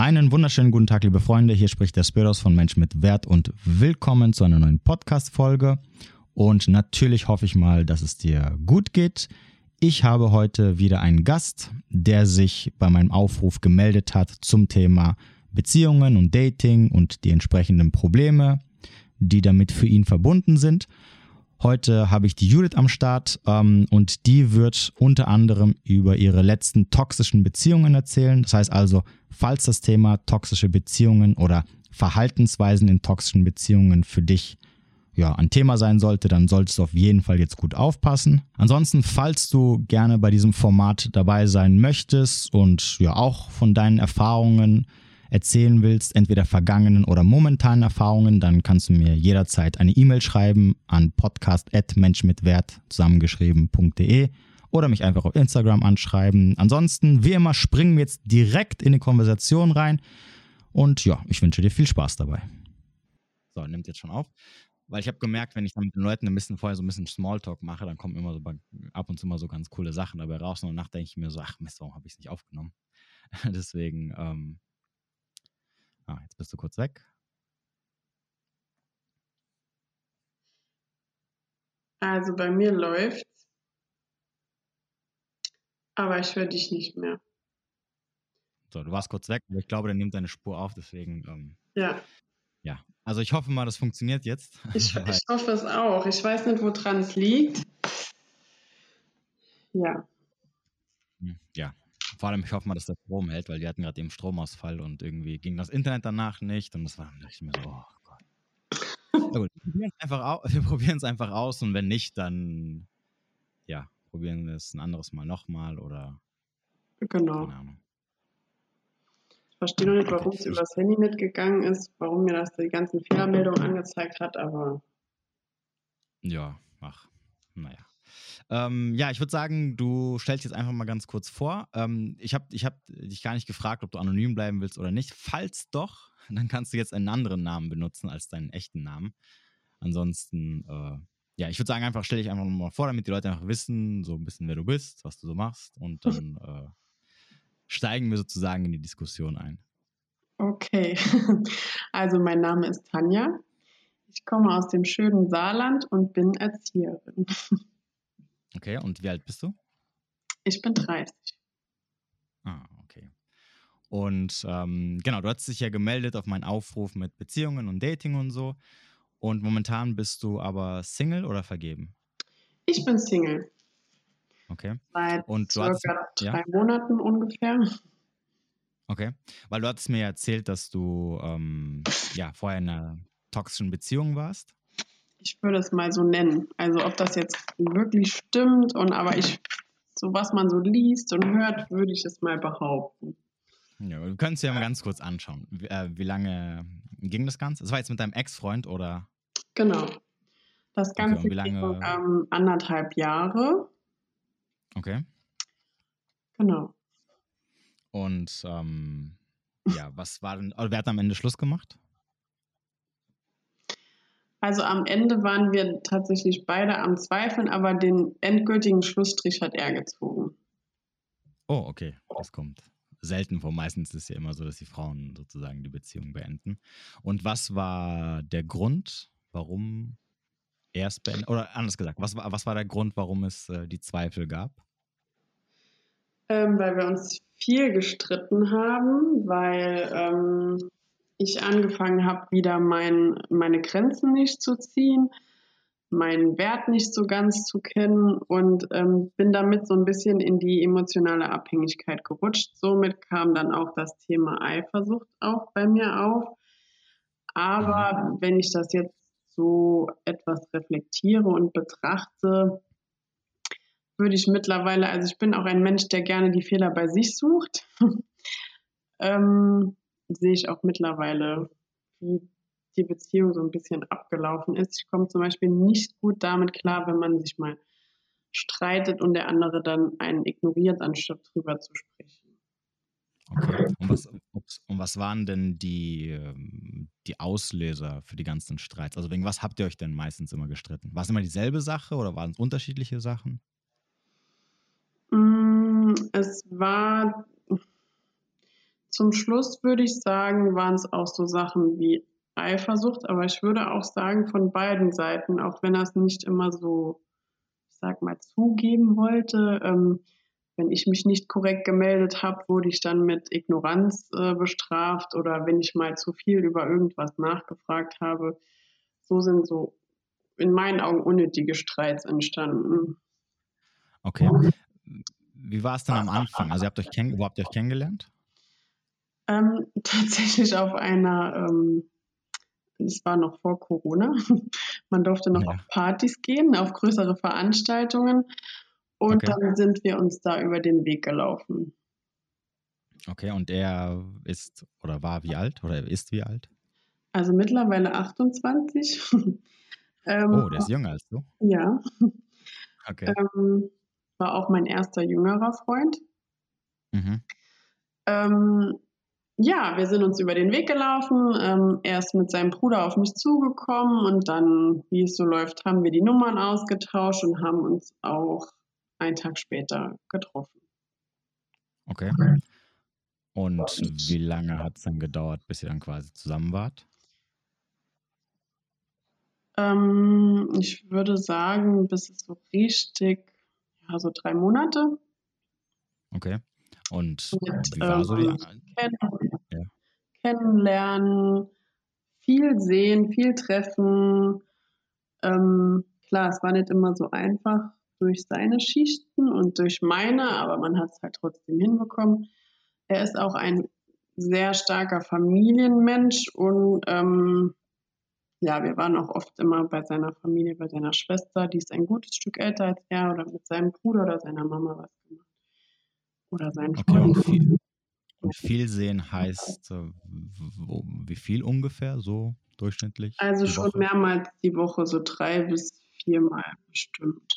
Einen wunderschönen guten Tag, liebe Freunde. Hier spricht der Spiros von Mensch mit Wert und willkommen zu einer neuen Podcast-Folge. Und natürlich hoffe ich mal, dass es dir gut geht. Ich habe heute wieder einen Gast, der sich bei meinem Aufruf gemeldet hat zum Thema Beziehungen und Dating und die entsprechenden Probleme, die damit für ihn verbunden sind. Heute habe ich die Judith am Start ähm, und die wird unter anderem über ihre letzten toxischen Beziehungen erzählen. Das heißt also, falls das Thema toxische Beziehungen oder Verhaltensweisen in toxischen Beziehungen für dich ja, ein Thema sein sollte, dann solltest du auf jeden Fall jetzt gut aufpassen. Ansonsten, falls du gerne bei diesem Format dabei sein möchtest und ja auch von deinen Erfahrungen erzählen willst, entweder vergangenen oder momentanen Erfahrungen, dann kannst du mir jederzeit eine E-Mail schreiben an podcast.menschmitwert zusammengeschrieben.de oder mich einfach auf Instagram anschreiben. Ansonsten, wie immer, springen wir jetzt direkt in die Konversation rein und ja, ich wünsche dir viel Spaß dabei. So, nimmt jetzt schon auf. Weil ich habe gemerkt, wenn ich dann mit den Leuten ein bisschen vorher so ein bisschen Smalltalk mache, dann kommen immer so ab und zu mal so ganz coole Sachen dabei raus. Und danach denke ich mir so, ach Mist, warum habe ich es nicht aufgenommen? Deswegen, ähm, Ah, jetzt bist du kurz weg. Also bei mir läuft, aber ich höre dich nicht mehr. So, du warst kurz weg, aber ich glaube, der nimmt deine Spur auf, deswegen. Ähm, ja. Ja, also ich hoffe mal, das funktioniert jetzt. Ich, ich hoffe es auch. Ich weiß nicht, woran es liegt. Ja. Hm, ja, vor allem, ich hoffe mal, dass der Strom hält, weil die hatten gerade eben Stromausfall und irgendwie ging das Internet danach nicht. Und das war, da ich mir so, oh Gott. Na gut, wir probieren es einfach, aus und wenn nicht, dann ja, probieren wir es ein anderes Mal nochmal oder. Genau. Keine Ahnung. Ich verstehe noch nicht, warum es übers Handy mitgegangen ist, warum mir das die ganzen Fehlermeldungen angezeigt hat, aber. Ja, ach, naja. Ähm, ja, ich würde sagen, du stellst jetzt einfach mal ganz kurz vor. Ähm, ich habe ich hab dich gar nicht gefragt, ob du anonym bleiben willst oder nicht. Falls doch, dann kannst du jetzt einen anderen Namen benutzen als deinen echten Namen. Ansonsten, äh, ja, ich würde sagen, einfach stell dich einfach mal vor, damit die Leute einfach wissen, so ein bisschen, wer du bist, was du so machst. Und dann äh, steigen wir sozusagen in die Diskussion ein. Okay, also mein Name ist Tanja. Ich komme aus dem schönen Saarland und bin Erzieherin. Okay, und wie alt bist du? Ich bin 30. Ah, okay. Und ähm, genau, du hast dich ja gemeldet auf meinen Aufruf mit Beziehungen und Dating und so. Und momentan bist du aber Single oder vergeben? Ich bin Single. Okay. Seit und circa hattest, drei ja? Monaten ungefähr. Okay, weil du hattest mir erzählt, dass du ähm, ja vorher in einer toxischen Beziehung warst ich würde es mal so nennen. Also ob das jetzt wirklich stimmt und aber ich, so was man so liest und hört, würde ich es mal behaupten. Ja, können es ja mal ganz kurz anschauen. Wie, äh, wie, lange ging das Ganze? Das war jetzt mit deinem Ex-Freund oder? Genau. Das Ganze okay, wie lange? Ging, ähm, anderthalb Jahre. Okay. Genau. Und ähm, ja, was war denn, wer hat am Ende Schluss gemacht? Also am Ende waren wir tatsächlich beide am Zweifeln, aber den endgültigen Schlussstrich hat er gezogen. Oh, okay, das kommt selten vor. Meistens ist es ja immer so, dass die Frauen sozusagen die Beziehung beenden. Und was war der Grund, warum er es beendet? Oder anders gesagt, was war, was war der Grund, warum es äh, die Zweifel gab? Ähm, weil wir uns viel gestritten haben, weil ähm, ich angefangen habe, wieder mein, meine Grenzen nicht zu ziehen, meinen Wert nicht so ganz zu kennen und ähm, bin damit so ein bisschen in die emotionale Abhängigkeit gerutscht. Somit kam dann auch das Thema Eifersucht auch bei mir auf. Aber wenn ich das jetzt so etwas reflektiere und betrachte, würde ich mittlerweile, also ich bin auch ein Mensch, der gerne die Fehler bei sich sucht. ähm, sehe ich auch mittlerweile, wie die Beziehung so ein bisschen abgelaufen ist. Ich komme zum Beispiel nicht gut damit klar, wenn man sich mal streitet und der andere dann einen ignoriert, anstatt drüber zu sprechen. Okay. Und was, und was waren denn die, ähm, die Auslöser für die ganzen Streits? Also wegen was habt ihr euch denn meistens immer gestritten? War es immer dieselbe Sache oder waren es unterschiedliche Sachen? Mm, es war zum Schluss würde ich sagen, waren es auch so Sachen wie Eifersucht, aber ich würde auch sagen von beiden Seiten, auch wenn er es nicht immer so, ich sag mal, zugeben wollte. Ähm, wenn ich mich nicht korrekt gemeldet habe, wurde ich dann mit Ignoranz äh, bestraft oder wenn ich mal zu viel über irgendwas nachgefragt habe. So sind so in meinen Augen unnötige Streits entstanden. Okay. Wie war es denn am Anfang? Also, ihr habt euch wo habt ihr euch kennengelernt? Ähm, tatsächlich auf einer, ähm, es war noch vor Corona, man durfte noch ja. auf Partys gehen, auf größere Veranstaltungen. Und okay. dann sind wir uns da über den Weg gelaufen. Okay, und er ist oder war wie alt oder ist wie alt? Also mittlerweile 28. ähm, oh, der ist jünger als du? Ja. Okay. Ähm, war auch mein erster jüngerer Freund. Mhm. Ähm, ja, wir sind uns über den Weg gelaufen. Ähm, er ist mit seinem Bruder auf mich zugekommen und dann, wie es so läuft, haben wir die Nummern ausgetauscht und haben uns auch einen Tag später getroffen. Okay. Und wie lange hat es dann gedauert, bis ihr dann quasi zusammen wart? Ähm, ich würde sagen, bis es so richtig, ja, so drei Monate. Okay. Und Mit, wie war ähm, so die kennen, ja. Kennenlernen, viel sehen, viel treffen. Ähm, klar, es war nicht immer so einfach, durch seine Schichten und durch meine, aber man hat es halt trotzdem hinbekommen. Er ist auch ein sehr starker Familienmensch und ähm, ja, wir waren auch oft immer bei seiner Familie, bei seiner Schwester, die ist ein gutes Stück älter als er oder mit seinem Bruder oder seiner Mama was gemacht. Oder seinen okay, Freund. Und viel, und viel sehen heißt, äh, wo, wie viel ungefähr so durchschnittlich? Also schon Woche? mehrmals die Woche, so drei bis viermal bestimmt.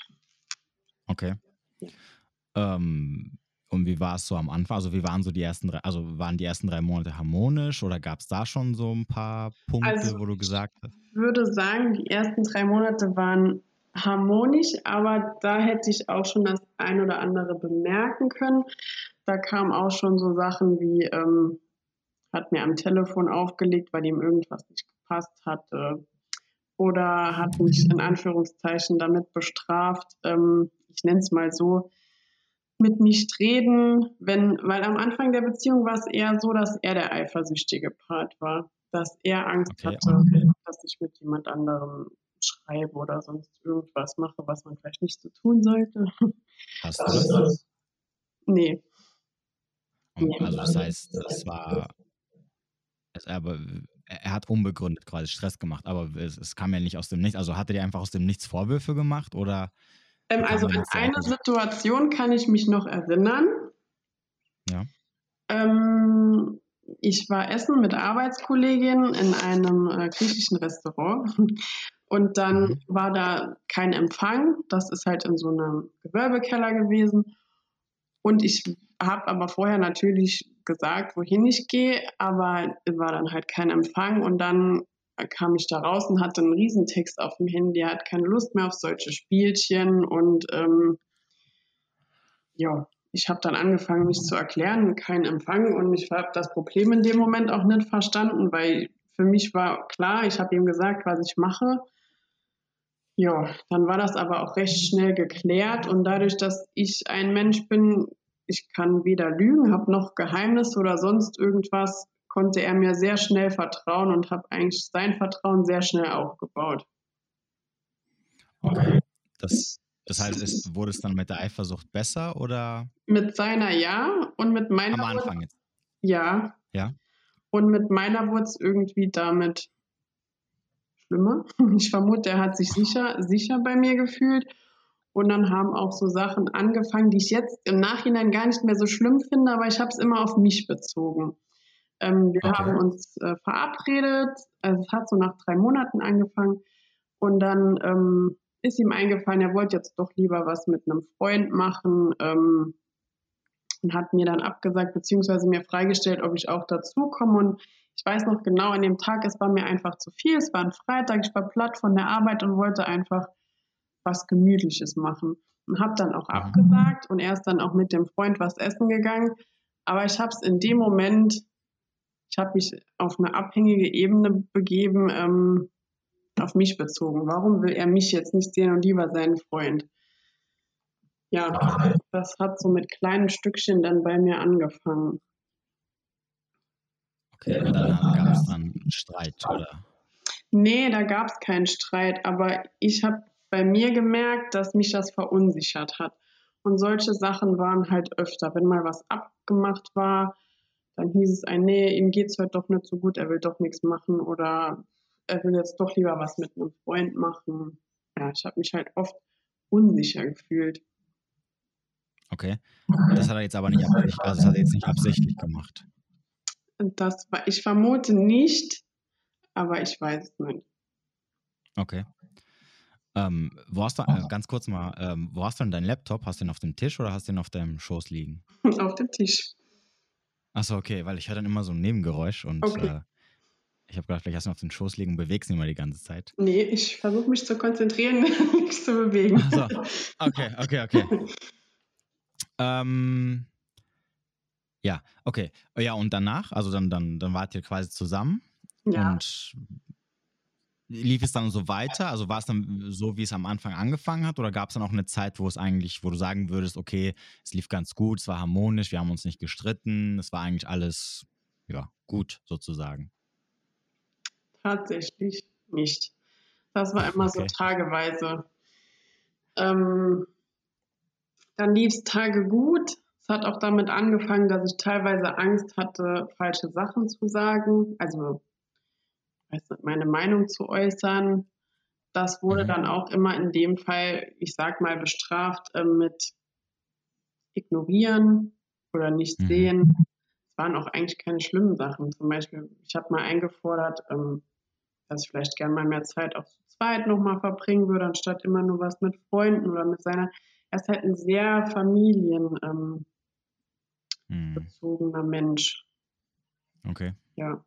Okay. Ähm, und wie war es so am Anfang? Also wie waren so die ersten drei, also waren die ersten drei Monate harmonisch oder gab es da schon so ein paar Punkte, also, wo du gesagt hast? Ich würde sagen, die ersten drei Monate waren harmonisch, aber da hätte ich auch schon das ein oder andere bemerken können. Da kamen auch schon so Sachen wie, ähm, hat mir am Telefon aufgelegt, weil ihm irgendwas nicht gepasst hatte. Oder hat mich in Anführungszeichen damit bestraft, ähm, ich nenne es mal so, mit nicht reden, wenn, weil am Anfang der Beziehung war es eher so, dass er der eifersüchtige Part war, dass er Angst okay, hatte, okay. dass ich mit jemand anderem schreibe oder sonst irgendwas mache, was man vielleicht nicht so tun sollte. Hast du das? Nee. Also das heißt, es war, es, aber er hat unbegründet quasi Stress gemacht, aber es, es kam ja nicht aus dem Nichts. Also hatte der einfach aus dem Nichts Vorwürfe gemacht oder ähm, also an eine Situation kann ich mich noch erinnern. Ja. Ähm, ich war essen mit Arbeitskolleginnen in einem äh, griechischen Restaurant und dann mhm. war da kein Empfang. Das ist halt in so einem Gewerbekeller gewesen. Und ich habe aber vorher natürlich gesagt, wohin ich gehe, aber war dann halt kein Empfang. Und dann kam ich da raus und hatte einen Riesentext auf dem Handy, hat keine Lust mehr auf solche Spielchen. Und ähm, ja, ich habe dann angefangen, mich zu erklären, kein Empfang. Und ich habe das Problem in dem Moment auch nicht verstanden, weil für mich war klar, ich habe ihm gesagt, was ich mache. Ja, dann war das aber auch recht schnell geklärt. Und dadurch, dass ich ein Mensch bin, ich kann weder lügen, habe noch Geheimnisse oder sonst irgendwas, konnte er mir sehr schnell vertrauen und habe eigentlich sein Vertrauen sehr schnell aufgebaut. Okay. Das, das heißt, es, wurde es dann mit der Eifersucht besser oder? Mit seiner ja und mit meiner. Am Anfang jetzt. Ja. Ja. Und mit meiner wurde es irgendwie damit schlimmer. Ich vermute, er hat sich sicher, sicher bei mir gefühlt. Und dann haben auch so Sachen angefangen, die ich jetzt im Nachhinein gar nicht mehr so schlimm finde, aber ich habe es immer auf mich bezogen. Ähm, wir okay. haben uns äh, verabredet. Also es hat so nach drei Monaten angefangen. Und dann ähm, ist ihm eingefallen, er wollte jetzt doch lieber was mit einem Freund machen ähm, und hat mir dann abgesagt, beziehungsweise mir freigestellt, ob ich auch dazu komme. Und ich weiß noch genau, an dem Tag, es war mir einfach zu viel. Es war ein Freitag, ich war platt von der Arbeit und wollte einfach was Gemütliches machen. Und habe dann auch mhm. abgesagt und er ist dann auch mit dem Freund was essen gegangen. Aber ich habe es in dem Moment, ich habe mich auf eine abhängige Ebene begeben, ähm, auf mich bezogen. Warum will er mich jetzt nicht sehen und lieber seinen Freund? Ja, das hat so mit kleinen Stückchen dann bei mir angefangen. Okay, und dann gab es dann einen Streit, oder? Nee, da gab es keinen Streit, aber ich habe bei mir gemerkt, dass mich das verunsichert hat. Und solche Sachen waren halt öfter. Wenn mal was abgemacht war, dann hieß es ein, nee, ihm geht es heute doch nicht so gut, er will doch nichts machen oder er will jetzt doch lieber was mit einem Freund machen. Ja, ich habe mich halt oft unsicher gefühlt. Okay. Das hat er jetzt aber nicht, also das hat er jetzt nicht absichtlich gemacht. Das war, ich vermute nicht, aber ich weiß es nicht. Okay. Ähm, wo hast du, äh, ganz kurz mal, ähm, wo hast du denn deinen Laptop? Hast du den auf dem Tisch oder hast du den auf deinem Schoß liegen? auf dem Tisch. Achso, okay, weil ich höre dann immer so ein Nebengeräusch und okay. äh, ich habe gedacht, vielleicht hast du ihn auf den Schoß liegen und bewegst ihn immer die ganze Zeit. Nee, ich versuche mich zu konzentrieren, nichts zu bewegen. Achso, okay, okay, okay. ähm, ja, okay. Ja, und danach, also dann, dann, dann wart ihr quasi zusammen. Ja. Und lief es dann so weiter? Also war es dann so, wie es am Anfang angefangen hat? Oder gab es dann auch eine Zeit, wo es eigentlich, wo du sagen würdest, okay, es lief ganz gut, es war harmonisch, wir haben uns nicht gestritten, es war eigentlich alles, ja, gut sozusagen? Tatsächlich nicht. Das war immer okay. so tageweise. Ähm, dann lief es Tage gut, es hat auch damit angefangen, dass ich teilweise Angst hatte, falsche Sachen zu sagen, also meine Meinung zu äußern. Das wurde mhm. dann auch immer in dem Fall, ich sag mal, bestraft äh, mit ignorieren oder nicht mhm. sehen. Es waren auch eigentlich keine schlimmen Sachen. Zum Beispiel, ich habe mal eingefordert, ähm, dass ich vielleicht gerne mal mehr Zeit auch zu zweit nochmal verbringen würde, anstatt immer nur was mit Freunden oder mit seiner. Er ist halt ein sehr Familien, ähm, hm. bezogener Mensch. Okay. Ja.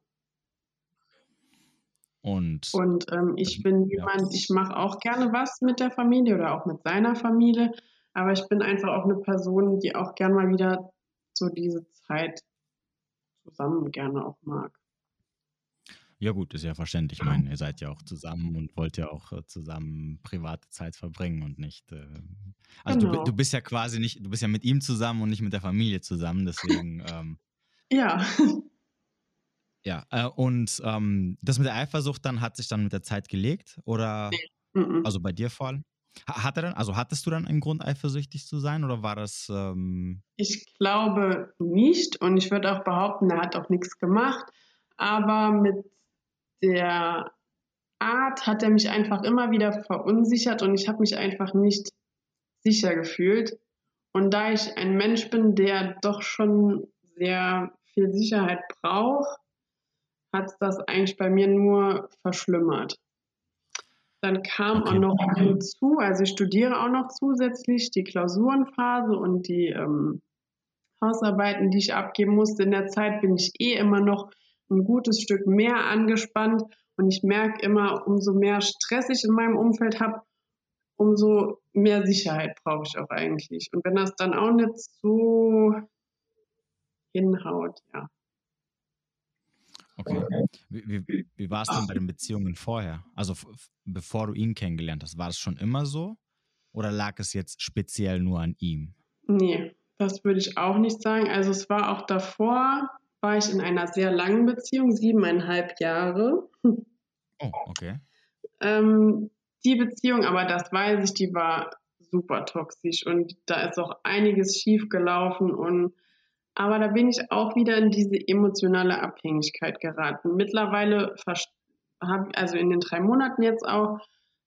Und, und ähm, ich bin jemand, ich mache auch gerne was mit der Familie oder auch mit seiner Familie, aber ich bin einfach auch eine Person, die auch gerne mal wieder so diese Zeit zusammen gerne auch mag. Ja gut, ist ja verständlich. Ich meine, ihr seid ja auch zusammen und wollt ja auch äh, zusammen private Zeit verbringen und nicht. Äh, also genau. du, du, bist ja quasi nicht, du bist ja mit ihm zusammen und nicht mit der Familie zusammen, deswegen. Ähm, ja. Ja, äh, und ähm, das mit der Eifersucht dann hat sich dann mit der Zeit gelegt oder nee. also bei dir vor allem? Hat er dann, also hattest du dann einen Grund, eifersüchtig zu sein oder war das? Ähm ich glaube nicht und ich würde auch behaupten, er hat auch nichts gemacht. Aber mit der Art hat er mich einfach immer wieder verunsichert und ich habe mich einfach nicht sicher gefühlt. Und da ich ein Mensch bin, der doch schon sehr viel Sicherheit braucht, hat das eigentlich bei mir nur verschlimmert. Dann kam okay. auch noch hinzu, also ich studiere auch noch zusätzlich die Klausurenphase und die ähm, Hausarbeiten, die ich abgeben musste. In der Zeit bin ich eh immer noch ein gutes Stück mehr angespannt und ich merke immer, umso mehr Stress ich in meinem Umfeld habe, umso mehr Sicherheit brauche ich auch eigentlich. Und wenn das dann auch nicht so hinhaut, ja. Okay. Wie, wie, wie war es denn bei den Beziehungen vorher? Also bevor du ihn kennengelernt hast, war es schon immer so? Oder lag es jetzt speziell nur an ihm? Nee, das würde ich auch nicht sagen. Also es war auch davor, war ich in einer sehr langen Beziehung, siebeneinhalb Jahre. Oh, okay. Ähm, die Beziehung, aber das weiß ich, die war super toxisch und da ist auch einiges schief gelaufen und aber da bin ich auch wieder in diese emotionale Abhängigkeit geraten. Mittlerweile, also in den drei Monaten jetzt auch,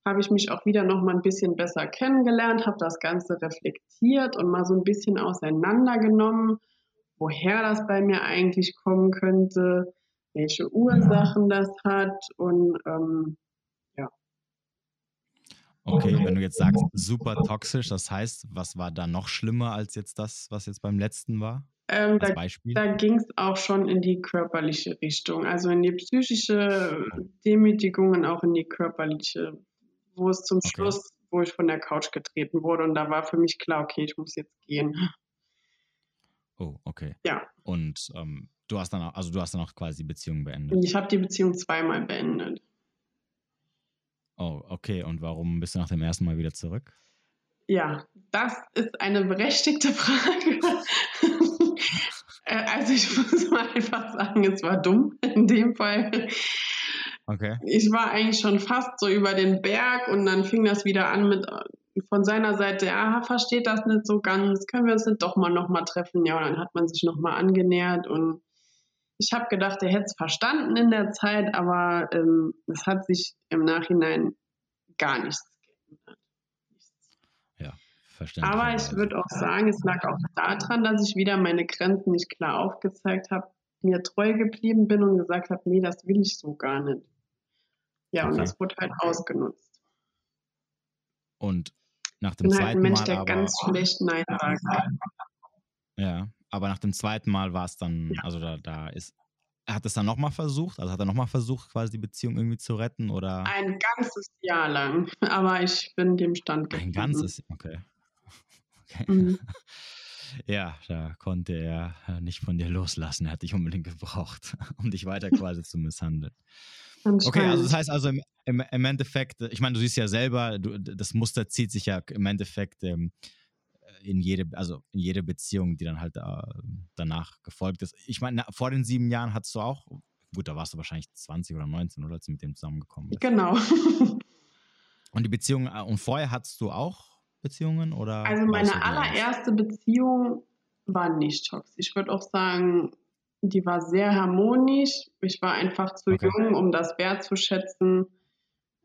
habe ich mich auch wieder noch mal ein bisschen besser kennengelernt, habe das Ganze reflektiert und mal so ein bisschen auseinandergenommen woher das bei mir eigentlich kommen könnte, welche Ursachen das hat und ähm, ja. Okay, wenn du jetzt sagst, super toxisch, das heißt, was war da noch schlimmer als jetzt das, was jetzt beim letzten war? Ähm, da, da ging es auch schon in die körperliche Richtung, also in die psychische Demütigung und auch in die körperliche, wo es zum okay. Schluss, wo ich von der Couch getreten wurde und da war für mich klar, okay, ich muss jetzt gehen. Oh, okay. Ja. Und ähm, du hast dann auch, also du hast dann auch quasi die Beziehung beendet. Ich habe die Beziehung zweimal beendet. Oh, okay. Und warum bist du nach dem ersten Mal wieder zurück? Ja, das ist eine berechtigte Frage. Äh, also ich muss mal einfach sagen, es war dumm in dem Fall. Okay. Ich war eigentlich schon fast so über den Berg und dann fing das wieder an mit äh, von seiner Seite, ja, versteht das nicht so ganz, können wir uns nicht doch mal nochmal treffen? Ja, und dann hat man sich nochmal angenähert und ich habe gedacht, er hätte es verstanden in der Zeit, aber ähm, es hat sich im Nachhinein gar nichts verständlich. Aber ich würde auch sagen, es lag auch daran, dass ich wieder meine Grenzen nicht klar aufgezeigt habe, mir treu geblieben bin und gesagt habe, nee, das will ich so gar nicht. Ja, Okay. und das wurde halt ausgenutzt. Und nach Ich dem bin halt ein zweiten Mensch, Mal der aber, ganz schlecht Nein sagt. ja, aber nach dem zweiten Mal war es dann, Ja. also da, da ist, er hat es dann nochmal versucht, also hat er nochmal versucht, quasi die Beziehung irgendwie zu retten oder Ein ganzes Jahr lang. Aber ich bin dem Stand ein geblieben. ganzes, okay. Okay. Mhm. Ja, da konnte er äh, nicht von dir loslassen. Er hat dich unbedingt gebraucht, um dich weiter quasi zu misshandeln. Okay, also das heißt also im, im, im Endeffekt, äh, ich meine, du siehst ja selber, du, das Muster zieht sich ja im Endeffekt ähm, in jede, also in jede Beziehung, die dann halt äh, danach gefolgt ist. Ich meine, na- vor den sieben Jahren hattest du auch, gut, da warst du wahrscheinlich 20 oder 19, oder als du mit dem zusammengekommen bist. Genau. Und die Beziehung, äh, und vorher hattest du auch Beziehungen oder? Also meine allererste Beziehung war nicht toxisch. Ich würde auch sagen, die war sehr harmonisch. Ich war einfach zu Okay. jung, um das wertzuschätzen.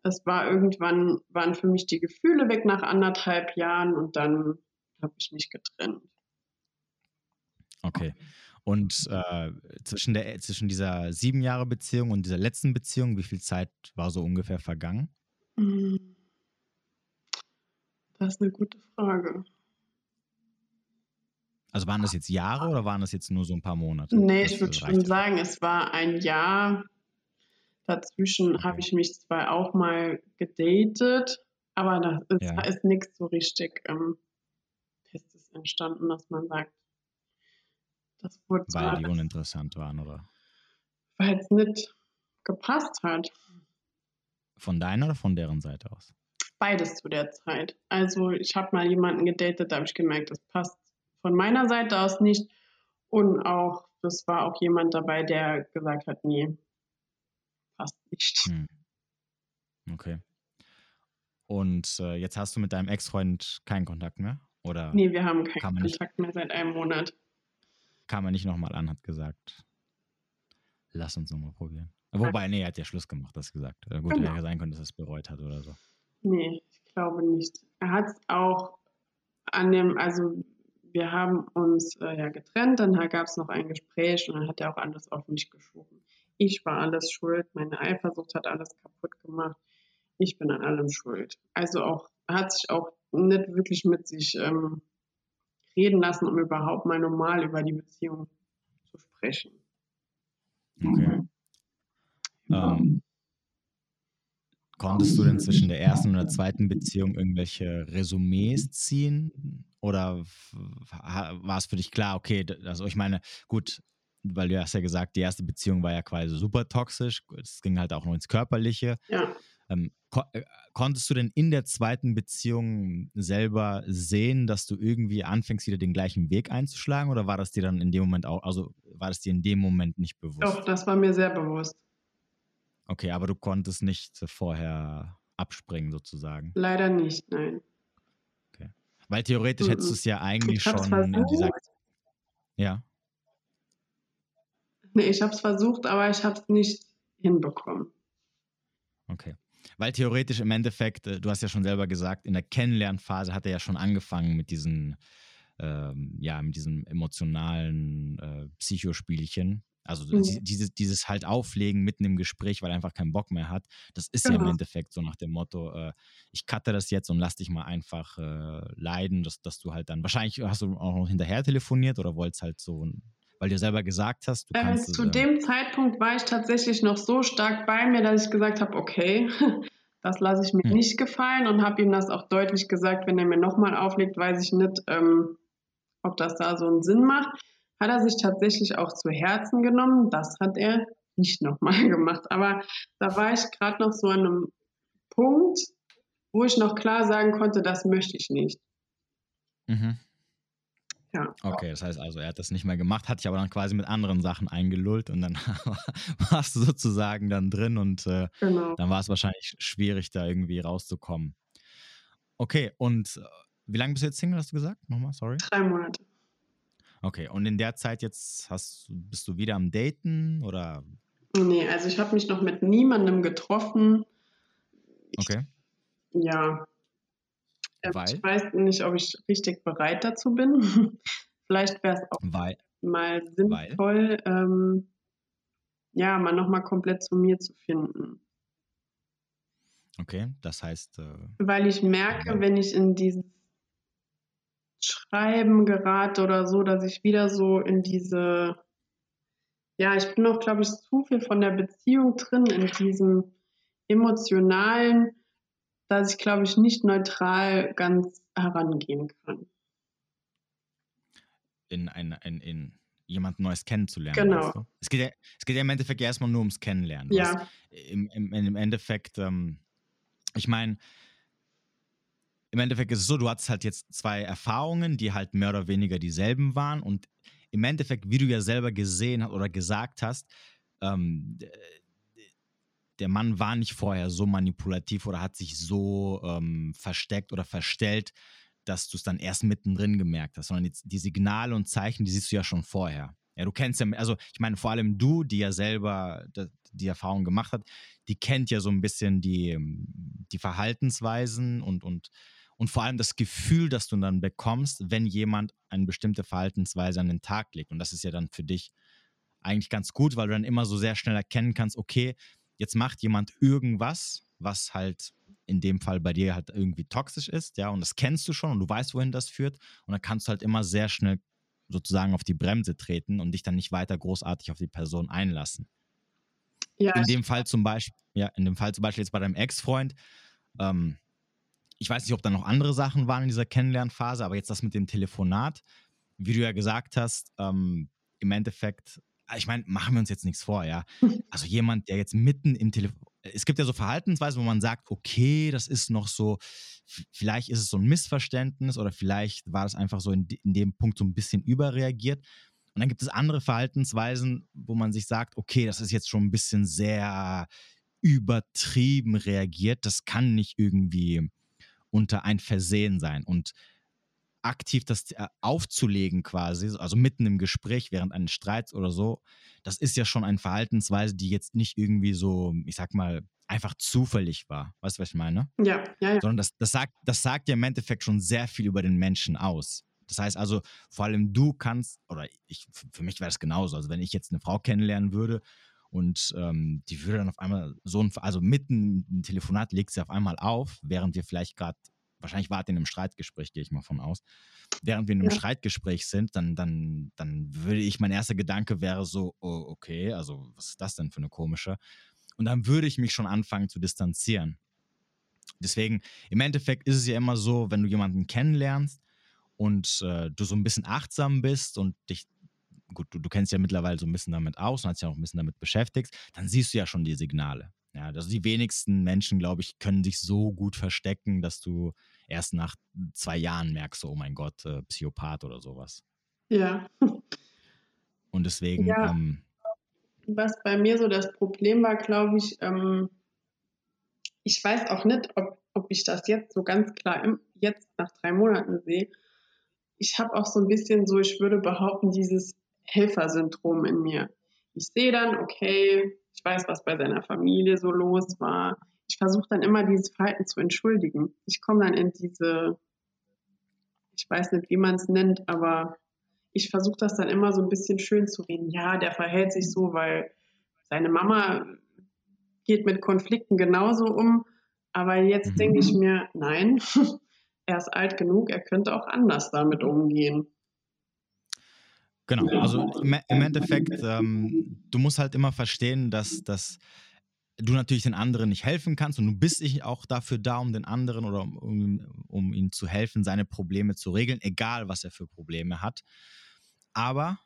Es war irgendwann, waren für mich die Gefühle weg nach anderthalb Jahren und dann habe ich mich getrennt. Okay. Und äh, zwischen, der, zwischen dieser sieben Jahre Beziehung und dieser letzten Beziehung, wie viel Zeit war so ungefähr vergangen? Hm. Das ist eine gute Frage. Also waren das jetzt Jahre oder waren das jetzt nur so ein paar Monate? Nee, Das, ich würde schon sagen, es war ein Jahr. Dazwischen Okay. habe ich mich zwar auch mal gedatet, aber da ist, Ja. ist nichts so richtig ähm, Festes entstanden, dass man sagt, das wurde Weil die uninteressant waren, oder? weil es nicht gepasst hat. Von deiner oder von deren Seite aus? Beides zu der Zeit. Also ich habe mal jemanden gedatet, da habe ich gemerkt, das passt von meiner Seite aus nicht. Und auch, das war auch jemand dabei, der gesagt hat, nee, passt nicht. Hm. Okay. Und äh, jetzt hast du mit deinem Ex-Freund keinen Kontakt mehr? Oder Nee, wir haben keinen man nicht- Kontakt mehr seit einem Monat. kam er nicht nochmal an, hat gesagt, lass uns nochmal probieren. Wobei, nee, er hat ja Schluss gemacht, das gesagt. Äh, gut, Genau. hätte ja sein können, dass er es bereut hat oder so. Nee, ich glaube nicht. Er hat es auch an dem, also wir haben uns äh, ja getrennt, dann gab es noch ein Gespräch und dann hat er auch alles auf mich geschoben. Ich war alles schuld, meine Eifersucht hat alles kaputt gemacht. Ich bin an allem schuld. Also auch, er hat sich auch nicht wirklich mit sich ähm, reden lassen, um überhaupt mal normal über die Beziehung zu sprechen. Okay. Ähm, konntest du denn zwischen der ersten und der zweiten Beziehung irgendwelche Resümees ziehen? Oder war es für dich klar, okay, also ich meine, gut, weil du hast ja gesagt, die erste Beziehung war ja quasi super toxisch, es ging halt auch nur ins Körperliche. Ja, Ähm, ko äh, konntest du denn in der zweiten Beziehung selber sehen, dass du irgendwie anfängst, wieder den gleichen Weg einzuschlagen? Oder war das dir dann in dem Moment auch, also war das dir in dem Moment nicht bewusst? doch, das war mir sehr bewusst. Okay, aber du konntest nicht vorher abspringen sozusagen. Leider nicht, nein. Weil theoretisch hättest Mhm. du es ja eigentlich schon in dieser. versucht. Ja, Nee, ich habe es versucht, aber ich habe es nicht hinbekommen. okay. Weil theoretisch im Endeffekt, äh, du hast ja schon selber gesagt, in der Kennenlernphase hat er ja schon angefangen mit diesen, ähm, ja, mit diesem emotionalen äh, Psychospielchen. Also Mhm. die- dieses, dieses halt Auflegen mitten im Gespräch, weil er einfach keinen Bock mehr hat. Das ist ja im Genau. Endeffekt so nach dem Motto, äh, ich cutte das jetzt und lass dich mal einfach äh, leiden, dass, dass du halt dann, wahrscheinlich hast du auch noch hinterher telefoniert oder wolltest halt so, weil du selber gesagt hast, du Äh, kannst es, zu äh, dem Zeitpunkt war ich tatsächlich noch so stark bei mir, dass ich gesagt habe, okay, das lasse ich mir Hm. nicht gefallen und habe ihm das auch deutlich gesagt, wenn er mir nochmal auflegt, weiß ich nicht, ähm, ob das da so einen Sinn macht. Hat er sich tatsächlich auch zu Herzen genommen. Das hat er nicht nochmal gemacht. Aber da war ich gerade noch so an einem Punkt, wo ich noch klar sagen konnte, das möchte ich nicht. Mhm. Ja. Okay, das heißt also, er hat das nicht mehr gemacht, hat sich aber dann quasi mit anderen Sachen eingelullt und dann warst du sozusagen dann drin und äh, genau. dann war es wahrscheinlich schwierig, da irgendwie rauszukommen. Okay, und äh, wie lange bist du jetzt Single, hast du gesagt? Nochmal, sorry. Drei Monate. Okay, und in der Zeit jetzt hast, bist du wieder am Daten oder? Nee, also ich habe mich noch mit niemandem getroffen. Okay. Ja, ähm, Weil? Ich weiß nicht, ob ich richtig bereit dazu bin. Vielleicht wäre es auch Weil? mal sinnvoll, ähm, ja, mal nochmal komplett zu mir zu finden. Okay, das heißt. Äh, Weil ich merke, ja. wenn ich in dieses Schreiben gerate oder so, dass ich wieder so in diese, ja, ich bin auch, glaube ich, zu viel von der Beziehung drin, in diesem emotionalen, dass ich, glaube ich, nicht neutral ganz herangehen kann. In, ein, in, in jemand Neues kennenzulernen. Genau. Es, geht ja, es geht ja im Endeffekt erstmal nur ums Kennenlernen. Ja. Im, im, Im Endeffekt, ähm, ich meine, im Endeffekt ist es so, du hattest halt jetzt zwei Erfahrungen, die halt mehr oder weniger dieselben waren und im Endeffekt, wie du ja selber gesehen hast oder gesagt hast, ähm, der Mann war nicht vorher so manipulativ oder hat sich so ähm, versteckt oder verstellt, dass du es dann erst mittendrin gemerkt hast, sondern die, die, Signale und Zeichen, die siehst du ja schon vorher. Ja, du kennst ja, also ich meine, vor allem du, die ja selber die Erfahrung gemacht hat, die kennt ja so ein bisschen die, die Verhaltensweisen und, und, und vor allem das Gefühl, das du dann bekommst, wenn jemand eine bestimmte Verhaltensweise an den Tag legt. Und das ist ja dann für dich eigentlich ganz gut, weil du dann immer so sehr schnell erkennen kannst, okay, jetzt macht jemand irgendwas, was halt in dem Fall bei dir halt irgendwie toxisch ist, ja, und das kennst du schon und du weißt, wohin das führt. Und dann kannst du halt immer sehr schnell sozusagen auf die Bremse treten und dich dann nicht weiter großartig auf die Person einlassen. Ja, in dem Fall zum Beispiel, ja, in dem Fall zum Beispiel jetzt bei deinem Ex-Freund, ähm, ich weiß nicht, ob da noch andere Sachen waren in dieser Kennenlernphase, aber jetzt das mit dem Telefonat, wie du ja gesagt hast, ähm, im Endeffekt Ah, ich meine, machen wir uns jetzt nichts vor, ja. Also jemand, der jetzt mitten im Telefon, es gibt ja so Verhaltensweisen, wo man sagt, okay, das ist noch so, vielleicht ist es so ein Missverständnis oder vielleicht war das einfach so in, in dem Punkt so ein bisschen überreagiert. Und dann gibt es andere Verhaltensweisen, wo man sich sagt, okay, das ist jetzt schon ein bisschen sehr übertrieben reagiert. Das kann nicht irgendwie unter ein Versehen sein. Und aktiv das äh, aufzulegen quasi, also mitten im Gespräch während eines Streits oder so, das ist ja schon eine Verhaltensweise, die jetzt nicht irgendwie so, ich sag mal, einfach zufällig war. Weißt du, was ich meine? Ja, ja, ja. Sondern das, das, sagt, das sagt ja im Endeffekt schon sehr viel über den Menschen aus. Das heißt also, vor allem du kannst, oder ich, für mich wäre das genauso. Also, wenn ich jetzt eine Frau kennenlernen würde und ähm, die würde dann auf einmal so ein, also mitten im Telefonat legt sie auf einmal auf, während wir vielleicht gerade wahrscheinlich wart ihr in einem Streitgespräch, gehe ich mal von aus. Während wir in einem ja. Streitgespräch sind, dann, dann, dann würde ich, mein erster Gedanke wäre so, oh, okay, also was ist das denn für eine komische? Und dann würde ich mich schon anfangen zu distanzieren. Deswegen, im Endeffekt ist es ja immer so, wenn du jemanden kennenlernst und äh, du so ein bisschen achtsam bist und dich, gut, du, du kennst ja mittlerweile so ein bisschen damit aus und hast ja auch ein bisschen damit beschäftigt, dann siehst du ja schon die Signale. Ja, also die wenigsten Menschen, glaube ich, können sich so gut verstecken, dass du erst nach zwei Jahren merkst, oh mein Gott, äh, Psychopath oder sowas. Ja. Und deswegen. Ja, ähm, was bei mir so das Problem war, glaube ich, ähm, ich weiß auch nicht, ob, ob ich das jetzt so ganz klar im, jetzt nach drei Monaten sehe. Ich habe auch so ein bisschen so, ich würde behaupten, dieses Helfersyndrom in mir. Ich sehe dann, okay, ich weiß, was bei seiner Familie so los war. Ich versuche dann immer dieses Verhalten zu entschuldigen. Ich komme dann in diese, ich weiß nicht, wie man es nennt, aber ich versuche das dann immer so ein bisschen schön zu reden. Ja, der verhält sich so, weil seine Mama geht mit Konflikten genauso um. Aber jetzt mhm. denke ich mir, nein, er ist alt genug, er könnte auch anders damit umgehen. Genau, also im, im Endeffekt, ähm, du musst halt immer verstehen, dass, dass du natürlich den anderen nicht helfen kannst und du bist auch dafür da, um den anderen oder um, um ihm zu helfen, seine Probleme zu regeln, egal was er für Probleme hat. Aber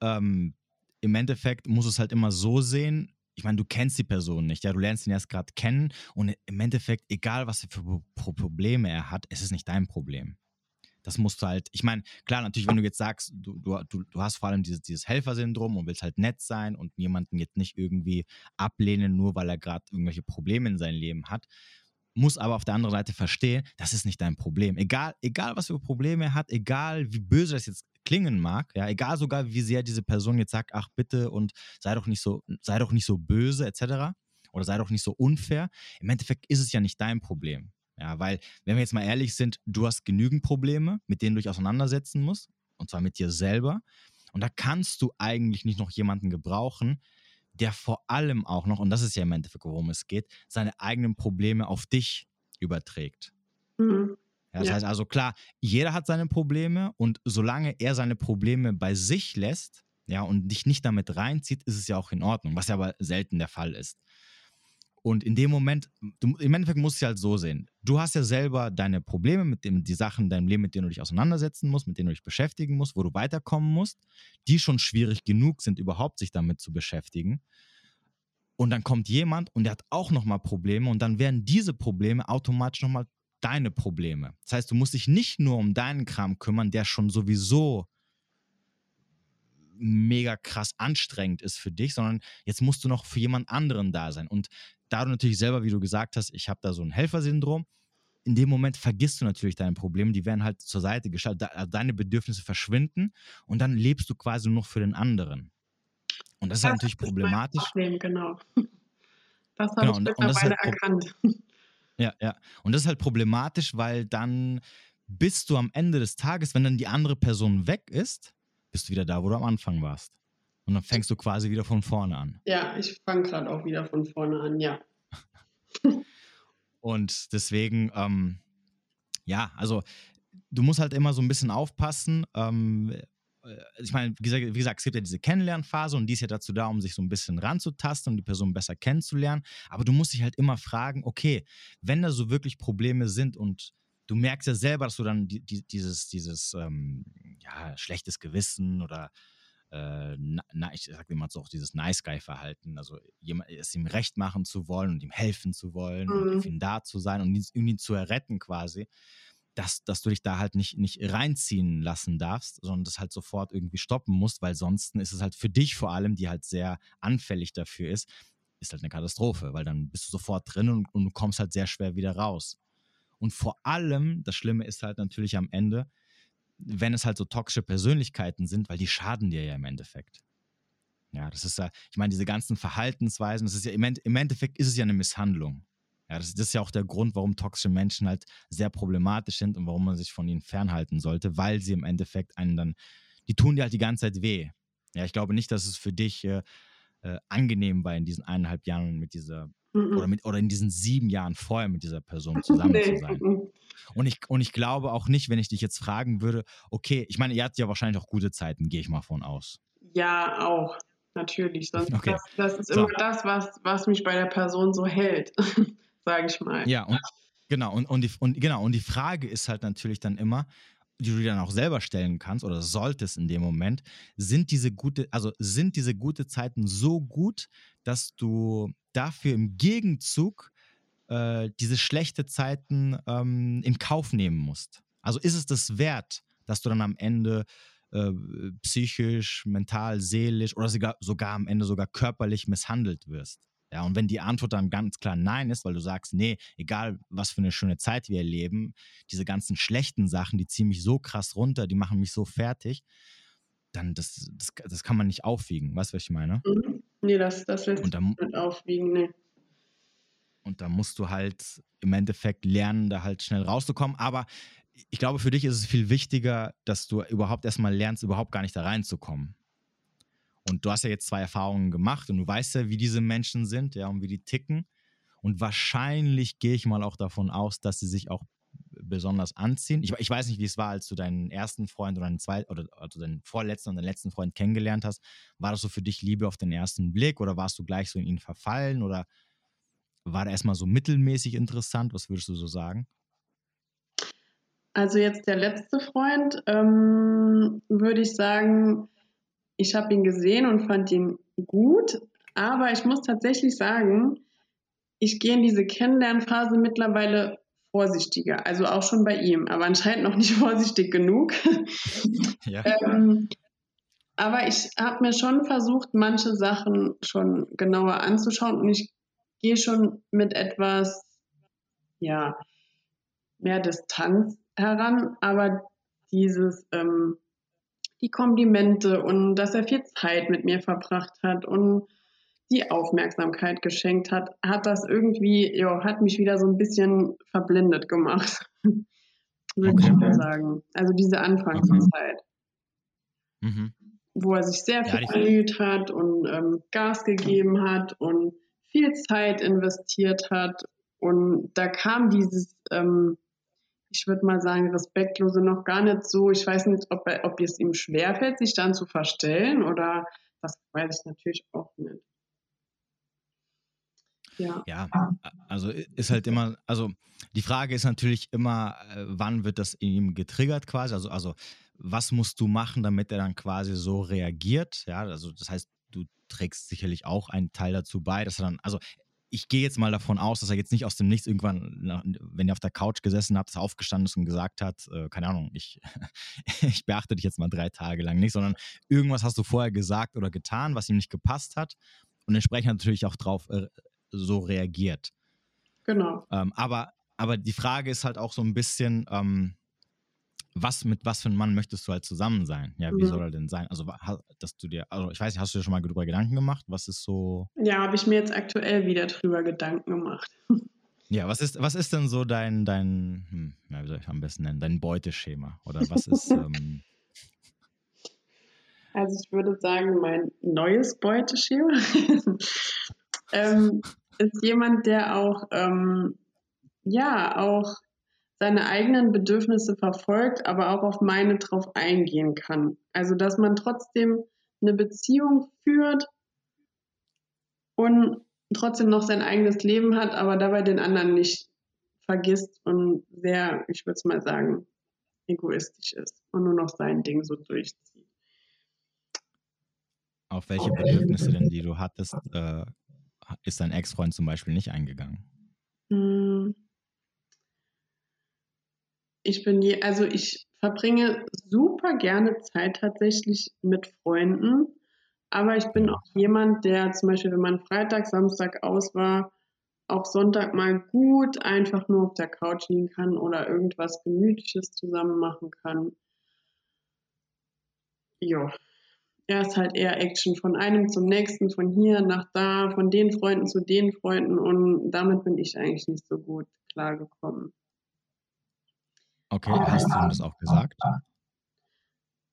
ähm, im Endeffekt muss es halt immer so sehen, ich meine, du kennst die Person nicht, ja, du lernst ihn erst gerade kennen und im Endeffekt, egal was für Probleme er hat, es ist nicht dein Problem. Das musst du halt, ich meine, klar, natürlich, wenn du jetzt sagst, du, du, du hast vor allem dieses, dieses Helfersyndrom und willst halt nett sein und jemanden jetzt nicht irgendwie ablehnen, nur weil er gerade irgendwelche Probleme in seinem Leben hat, muss aber auf der anderen Seite verstehen, das ist nicht dein Problem. Egal, egal was für Probleme er hat, egal wie böse das jetzt klingen mag, ja, egal sogar wie sehr diese Person jetzt sagt, ach bitte und sei doch nicht so, sei doch nicht so böse, etc. Oder sei doch nicht so unfair. Im Endeffekt ist es ja nicht dein Problem. Ja, weil, wenn wir jetzt mal ehrlich sind, du hast genügend Probleme, mit denen du dich auseinandersetzen musst, und zwar mit dir selber. Und da kannst du eigentlich nicht noch jemanden gebrauchen, der vor allem auch noch, und das ist ja im Endeffekt, worum es geht, seine eigenen Probleme auf dich überträgt. Mhm. Ja, das ja. heißt also klar, jeder hat seine Probleme und solange er seine Probleme bei sich lässt, ja, und dich nicht damit reinzieht, ist es ja auch in Ordnung, was ja aber selten der Fall ist. Und in dem Moment, du, im Endeffekt musst du halt so sehen. Du hast ja selber deine Probleme mit dem, die Sachen in deinem Leben, mit denen du dich auseinandersetzen musst, mit denen du dich beschäftigen musst, wo du weiterkommen musst, die schon schwierig genug sind, überhaupt sich damit zu beschäftigen. Und dann kommt jemand und der hat auch nochmal Probleme und dann werden diese Probleme automatisch nochmal deine Probleme. Das heißt, du musst dich nicht nur um deinen Kram kümmern, der schon sowieso mega krass anstrengend ist für dich, sondern jetzt musst du noch für jemand anderen da sein. Und da du natürlich selber, wie du gesagt hast, ich habe da so ein Helfersyndrom, in dem Moment vergisst du natürlich deine Probleme, die werden halt zur Seite gestellt, also deine Bedürfnisse verschwinden und dann lebst du quasi nur noch für den anderen. Und das, das ist halt natürlich ist problematisch. Problem, genau. Das habe genau, ich mittlerweile halt erkannt. Ja, ja. Und das ist halt problematisch, weil dann bist du am Ende des Tages, wenn dann die andere Person weg ist, bist du wieder da, wo du am Anfang warst. Und dann fängst du quasi wieder von vorne an. Ja, ich fange gerade auch wieder von vorne an, ja. Und deswegen, ähm, ja, also du musst halt immer so ein bisschen aufpassen. Ähm, äh, ich meine, wie gesagt, es gibt ja diese Kennenlernphase und die ist ja dazu da, um sich so ein bisschen ranzutasten und die Person besser kennenzulernen. Aber du musst dich halt immer fragen, okay, wenn da so wirklich Probleme sind und du merkst ja selber, dass du dann die, die, dieses, dieses ähm, ja, schlechtes Gewissen oder äh, na, ich sag immer so auch dieses Nice Guy-Verhalten, also jemand, es ihm recht machen zu wollen und ihm helfen zu wollen mhm. und ihn da zu sein und ihn, ihn zu erretten quasi, dass, dass du dich da halt nicht, nicht reinziehen lassen darfst, sondern das halt sofort irgendwie stoppen musst, weil sonst ist es halt für dich vor allem, die halt sehr anfällig dafür ist, ist halt eine Katastrophe, weil dann bist du sofort drin und, und du kommst halt sehr schwer wieder raus. Und vor allem, das Schlimme ist halt natürlich am Ende, wenn es halt so toxische Persönlichkeiten sind, weil die schaden dir ja im Endeffekt. Ja, das ist ja, ich meine, diese ganzen Verhaltensweisen, das ist ja im, Endeffekt ist es ja eine Misshandlung. Ja, das, das ist ja auch der Grund, warum toxische Menschen halt sehr problematisch sind und warum man sich von ihnen fernhalten sollte, weil sie im Endeffekt einen dann, die tun dir halt die ganze Zeit weh. Ja, ich glaube nicht, dass es für dich äh, äh, angenehm war, in diesen eineinhalb Jahren mit dieser Mhm. Oder, mit, oder in diesen sieben Jahren vorher mit dieser Person zusammen nee. zu sein. Mhm. Und ich, und ich glaube auch nicht, wenn ich dich jetzt fragen würde, okay, ich meine, ihr hattet ja wahrscheinlich auch gute Zeiten, gehe ich mal von aus. Ja, auch, natürlich. Sonst okay. das, das ist so. immer das, was, was mich bei der Person so hält, sage ich mal. Ja, und, genau, und, und, die, und, genau, und die Frage ist halt natürlich dann immer, die du dir dann auch selber stellen kannst oder solltest in dem Moment, sind diese gute, also sind diese gute Zeiten so gut, dass du dafür im Gegenzug äh, diese schlechte Zeiten ähm, in Kauf nehmen musst. Also ist es das wert, dass du dann am Ende äh, psychisch, mental, seelisch oder sogar, sogar am Ende sogar körperlich misshandelt wirst? Ja, und wenn die Antwort dann ganz klar Nein ist, weil du sagst, nee, egal was für eine schöne Zeit wir erleben, diese ganzen schlechten Sachen, die ziehen mich so krass runter, die machen mich so fertig, dann das, das, das kann man nicht aufwiegen. Weißt du, was ich meine? Mhm. Nee, das, das lässt sich nicht aufwiegen, nee. Und da musst du halt im Endeffekt lernen, da halt schnell rauszukommen. Aber ich glaube, für dich ist es viel wichtiger, dass du überhaupt erstmal lernst, überhaupt gar nicht da reinzukommen. Und du hast ja jetzt zwei Erfahrungen gemacht und du weißt ja, wie diese Menschen sind, ja, und wie die ticken. Und wahrscheinlich gehe ich mal auch davon aus, dass sie sich auch besonders anziehen. Ich, ich weiß nicht, wie es war, als du deinen ersten Freund oder deinen zweiten oder also deinen vorletzten und deinen letzten Freund kennengelernt hast. War das so für dich Liebe auf den ersten Blick oder warst du gleich so in ihn verfallen oder war der erstmal so mittelmäßig interessant? Was würdest du so sagen? Also jetzt der letzte Freund, ähm, würde ich sagen, ich habe ihn gesehen und fand ihn gut, aber ich muss tatsächlich sagen, ich gehe in diese Kennenlernphase mittlerweile vorsichtiger, also auch schon bei ihm, aber anscheinend noch nicht vorsichtig genug. Ja. ähm, aber ich habe mir schon versucht, manche Sachen schon genauer anzuschauen und ich gehe schon mit etwas, ja, mehr Distanz heran, aber dieses, ähm, die Komplimente und dass er viel Zeit mit mir verbracht hat und die Aufmerksamkeit geschenkt hat, hat das irgendwie, ja, hat mich wieder so ein bisschen verblindet gemacht. Würde ich mal sagen. Also diese Anfangszeit. Mhm. Wo er sich sehr viel bemüht hat und ähm, Gas gegeben hat und viel Zeit investiert hat. Und da kam dieses, ähm, ich würde mal sagen, Respektlose noch gar nicht so. Ich weiß nicht, ob, er, ob es ihm schwerfällt, sich dann zu verstellen oder das weiß ich natürlich auch nicht. Ja. ja, also ist halt immer, also die Frage ist natürlich immer, äh, wann wird das in ihm getriggert quasi? Also, also was musst du machen, damit er dann quasi so reagiert? Ja, also das heißt, du trägst sicherlich auch einen Teil dazu bei, dass er dann, also ich gehe jetzt mal davon aus, dass er jetzt nicht aus dem Nichts irgendwann, wenn er auf der Couch gesessen hat, aufgestanden ist und gesagt hat, äh, keine Ahnung, ich, ich beachte dich jetzt mal drei Tage lang nicht, sondern irgendwas hast du vorher gesagt oder getan, was ihm nicht gepasst hat und entsprechend natürlich auch drauf äh, so reagiert. Genau. Ähm, aber, aber die Frage ist halt auch so ein bisschen, ähm, was mit was für einem Mann möchtest du halt zusammen sein? Ja, wie mhm. soll er denn sein? Also, dass du dir, also ich weiß nicht, hast du dir schon mal darüber Gedanken gemacht? Was ist so. Ja, habe ich mir jetzt aktuell wieder drüber Gedanken gemacht. Ja, was ist, was ist denn so dein, dein, hm, ja, wie soll ich am besten nennen, dein Beuteschema? Oder was ist. ähm, also ich würde sagen, mein neues Beuteschema ähm, ist jemand, der auch, ähm, ja, auch seine eigenen Bedürfnisse verfolgt, aber auch auf meine drauf eingehen kann. Also, dass man trotzdem eine Beziehung führt und trotzdem noch sein eigenes Leben hat, aber dabei den anderen nicht vergisst und sehr, ich würde es mal sagen, egoistisch ist und nur noch sein Ding so durchzieht. Auf welche Bedürfnisse denn, die du hattest, äh, ist dein Ex-Freund zum Beispiel nicht eingegangen? Hm. Ich bin je, also ich verbringe super gerne Zeit tatsächlich mit Freunden, aber ich bin auch jemand, der zum Beispiel, wenn man Freitag, Samstag aus war, auch Sonntag mal gut einfach nur auf der Couch liegen kann oder irgendwas Gemütliches zusammen machen kann. Ja, er ist halt eher Action von einem zum nächsten, von hier nach da, von den Freunden zu den Freunden und damit bin ich eigentlich nicht so gut klargekommen. Okay, hast du ihm das auch gesagt?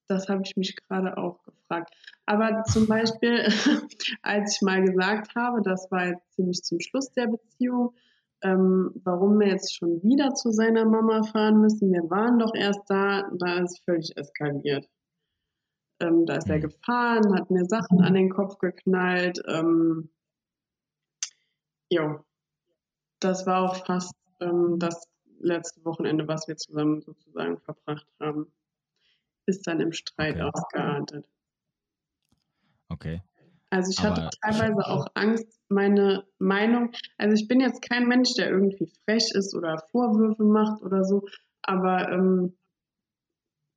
Das habe ich mich gerade auch gefragt. Aber zum Beispiel, als ich mal gesagt habe, das war jetzt ziemlich zum Schluss der Beziehung, ähm, warum wir jetzt schon wieder zu seiner Mama fahren müssen, wir waren doch erst da, da ist völlig eskaliert. Ähm, da ist er mhm. gefahren, hat mir Sachen an den Kopf geknallt. Ähm, jo, das war auch fast ähm, das letzte Wochenende, was wir zusammen sozusagen verbracht haben. Ist dann im Streit okay. ausgeartet. Okay. Also ich hatte teilweise auch Angst, meine Meinung, also ich bin jetzt kein Mensch, der irgendwie frech ist oder Vorwürfe macht oder so, aber ähm,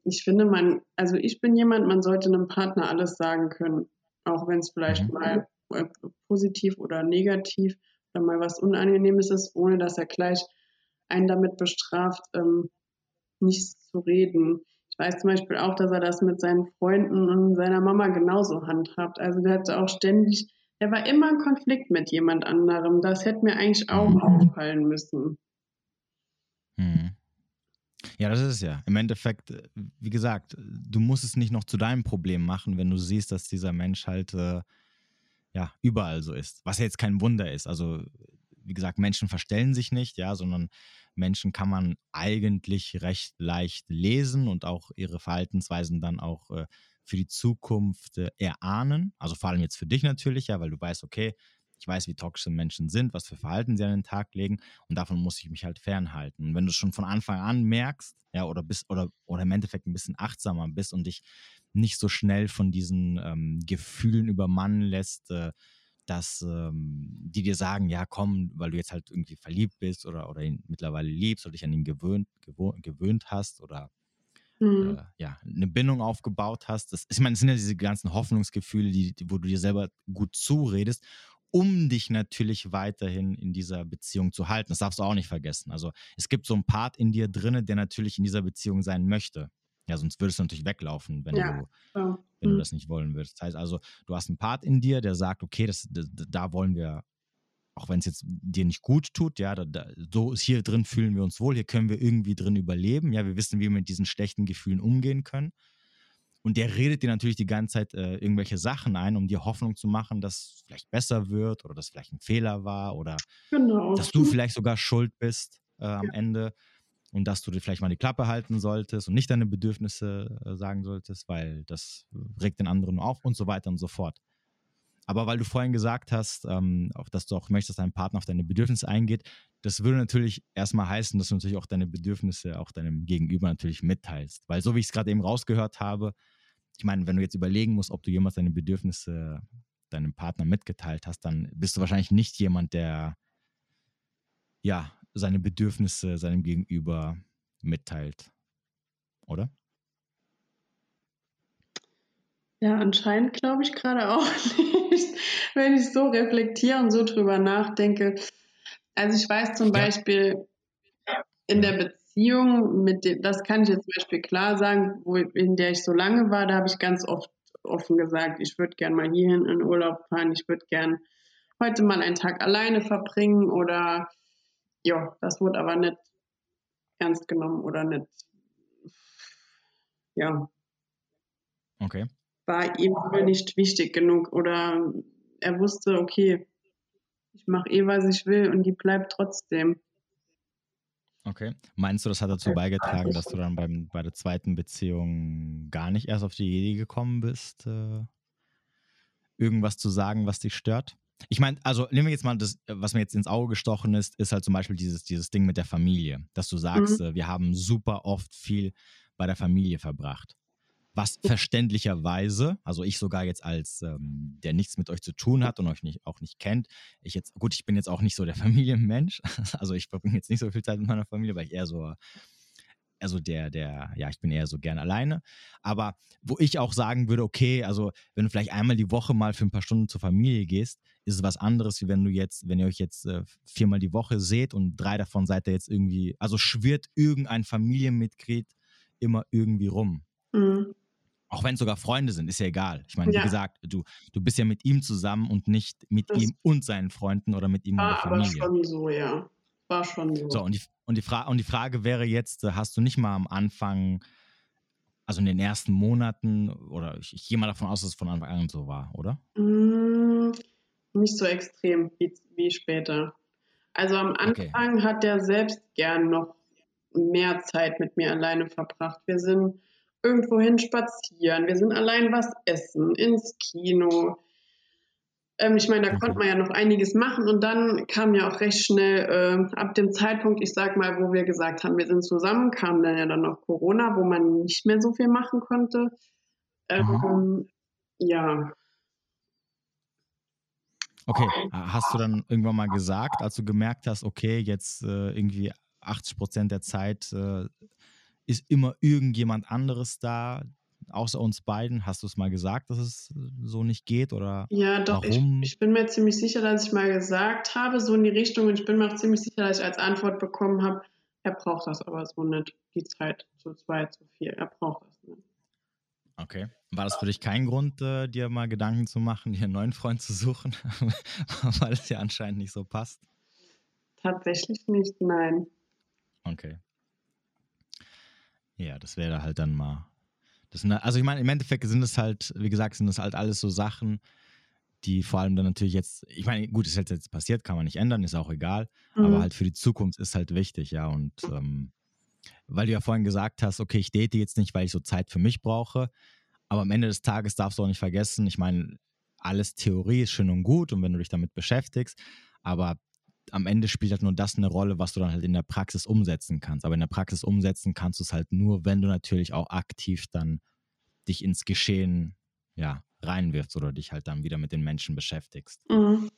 ich finde, man, also ich bin jemand, man sollte einem Partner alles sagen können, auch wenn es vielleicht mhm. mal äh, positiv oder negativ oder mal was Unangenehmes ist, ohne dass er gleich einen damit bestraft, ähm, nichts zu reden. Ich weiß zum Beispiel auch, dass er das mit seinen Freunden und seiner Mama genauso handhabt. Also der hatte auch ständig, er war immer in Konflikt mit jemand anderem. Das hätte mir eigentlich auch mhm. auffallen müssen. Mhm. Ja, das ist es ja. Im Endeffekt, äh, wie gesagt, du musst es nicht noch zu deinem Problem machen, wenn du siehst, dass dieser Mensch halt äh, ja überall so ist. Was ja jetzt kein Wunder ist. Also, wie gesagt, Menschen verstellen sich nicht, ja, sondern Menschen kann man eigentlich recht leicht lesen und auch ihre Verhaltensweisen dann auch äh, für die Zukunft äh, erahnen. Also vor allem jetzt für dich natürlich, ja, weil du weißt, okay, ich weiß, wie toxische Menschen sind, was für Verhalten sie an den Tag legen und davon muss ich mich halt fernhalten. Und wenn du schon von Anfang an merkst, ja, oder bist, oder, oder im Endeffekt ein bisschen achtsamer bist und dich nicht so schnell von diesen ähm, Gefühlen übermannen lässt, äh, dass ähm, die dir sagen, ja komm, weil du jetzt halt irgendwie verliebt bist oder, oder ihn mittlerweile liebst oder dich an ihn gewöhnt, gewöhnt hast oder mhm. äh, ja, eine Bindung aufgebaut hast. Das, ich meine, es sind ja diese ganzen Hoffnungsgefühle, die, die, wo du dir selber gut zuredest, um dich natürlich weiterhin in dieser Beziehung zu halten. Das darfst du auch nicht vergessen. Also es gibt so einen Part in dir drinne, der natürlich in dieser Beziehung sein möchte. Ja, sonst würdest du natürlich weglaufen, wenn, ja. du, ja. wenn mhm. du das nicht wollen würdest. Das heißt also, du hast einen Part in dir, der sagt, okay, das, das da wollen wir, auch wenn es jetzt dir nicht gut tut, ja, da, da, so ist hier drin fühlen wir uns wohl, hier können wir irgendwie drin überleben. Ja, wir wissen, wie wir mit diesen schlechten Gefühlen umgehen können. Und der redet dir natürlich die ganze Zeit äh, irgendwelche Sachen ein, um dir Hoffnung zu machen, dass es vielleicht besser wird oder dass vielleicht ein Fehler war oder genau. dass du vielleicht sogar schuld bist äh, am ja. Ende und dass du dir vielleicht mal die Klappe halten solltest und nicht deine Bedürfnisse äh, sagen solltest, weil das regt den anderen auf und so weiter und so fort. Aber weil du vorhin gesagt hast, ähm, auch, dass du auch möchtest, dass dein Partner auf deine Bedürfnisse eingeht, das würde natürlich erstmal heißen, dass du natürlich auch deine Bedürfnisse auch deinem Gegenüber natürlich mitteilst. Weil so wie ich es gerade eben rausgehört habe, ich meine, wenn du jetzt überlegen musst, ob du jemals deine Bedürfnisse deinem Partner mitgeteilt hast, dann bist du wahrscheinlich nicht jemand, der ja seine Bedürfnisse seinem Gegenüber mitteilt, oder? Ja, anscheinend glaube ich gerade auch nicht, wenn ich so reflektiere und so drüber nachdenke. Also ich weiß zum ja. Beispiel in der Beziehung mit dem, das kann ich jetzt zum Beispiel klar sagen, wo, in der ich so lange war, da habe ich ganz oft offen gesagt, ich würde gern mal hierhin in Urlaub fahren, ich würde gern heute mal einen Tag alleine verbringen oder ja, das wurde aber nicht ernst genommen oder nicht, ja. Okay. War ihm wohl nicht wichtig genug oder er wusste, okay, ich mache eh, was ich will und die bleibt trotzdem. Okay. Meinst du, das hat dazu beigetragen, dass du dann beim, bei der zweiten Beziehung gar nicht erst auf die Idee gekommen bist, äh, irgendwas zu sagen, was dich stört? Ich meine, also nehmen wir jetzt mal das, was mir jetzt ins Auge gestochen ist, ist halt zum Beispiel dieses, dieses Ding mit der Familie, dass du sagst, mhm. äh, wir haben super oft viel bei der Familie verbracht. Was verständlicherweise, also ich sogar jetzt als, ähm, der nichts mit euch zu tun hat und euch nicht, auch nicht kennt, ich jetzt, gut, ich bin jetzt auch nicht so der Familienmensch, also ich verbringe jetzt nicht so viel Zeit mit meiner Familie, weil ich eher so also der, der, ja, ich bin eher so gern alleine. Aber wo ich auch sagen würde, okay, also wenn du vielleicht einmal die Woche mal für ein paar Stunden zur Familie gehst, ist es was anderes, wie wenn du jetzt, wenn ihr euch jetzt äh, viermal die Woche seht und drei davon seid ihr jetzt irgendwie, also schwirrt irgendein Familienmitglied immer irgendwie rum. Mhm. Auch wenn es sogar Freunde sind, ist ja egal. Ich meine, ja. wie gesagt, du, du bist ja mit ihm zusammen und nicht mit das ihm und seinen Freunden oder mit ihm und der Familie. Aber schon so, ja. War schon so. So, und die, und die, Fra und die Frage wäre jetzt, äh, hast du nicht mal am Anfang, also in den ersten Monaten, oder ich, ich gehe mal davon aus, dass es von Anfang an so war, oder? Mm, nicht so extrem wie, wie später. Also am Anfang okay. hat er selbst gern noch mehr Zeit mit mir alleine verbracht. Wir sind irgendwohin spazieren, wir sind allein was essen, ins Kino. Ähm, ich meine, da okay. konnte man ja noch einiges machen und dann kam ja auch recht schnell äh, ab dem Zeitpunkt, ich sag mal, wo wir gesagt haben, wir sind zusammen, kam dann ja dann noch Corona, wo man nicht mehr so viel machen konnte. Ähm, ja. Okay, hast du dann irgendwann mal gesagt, als du gemerkt hast, okay, jetzt äh, irgendwie 80 Prozent der Zeit äh, ist immer irgendjemand anderes da, außer uns beiden? Hast du es mal gesagt, dass es so nicht geht oder Ja, doch. Warum? Ich, ich, bin mir ziemlich sicher, dass ich mal gesagt habe, so in die Richtung. Und ich bin mir auch ziemlich sicher, dass ich als Antwort bekommen habe, er braucht das aber so nicht, die Zeit zu zweit, zu viel. Er braucht das nicht. Okay. War das für dich kein Grund, äh, dir mal Gedanken zu machen, dir einen neuen Freund zu suchen, weil es ja anscheinend nicht so passt? Tatsächlich nicht, nein. Okay. Ja, das wäre halt dann mal das sind, also ich meine, im Endeffekt sind es halt, wie gesagt, sind das halt alles so Sachen, die vor allem dann natürlich jetzt, ich meine, gut, ist halt jetzt passiert, kann man nicht ändern, ist auch egal, mhm. aber halt für die Zukunft ist halt wichtig, ja. Und ähm, weil du ja vorhin gesagt hast, okay, ich date jetzt nicht, weil ich so Zeit für mich brauche, aber am Ende des Tages darfst du auch nicht vergessen, ich meine, alles Theorie ist schön und gut und wenn du dich damit beschäftigst, aber am Ende spielt halt nur das eine Rolle, was du dann halt in der Praxis umsetzen kannst. Aber in der Praxis umsetzen kannst du es halt nur, wenn du natürlich auch aktiv dann dich ins Geschehen ja, reinwirfst oder dich halt dann wieder mit den Menschen beschäftigst. Mhm.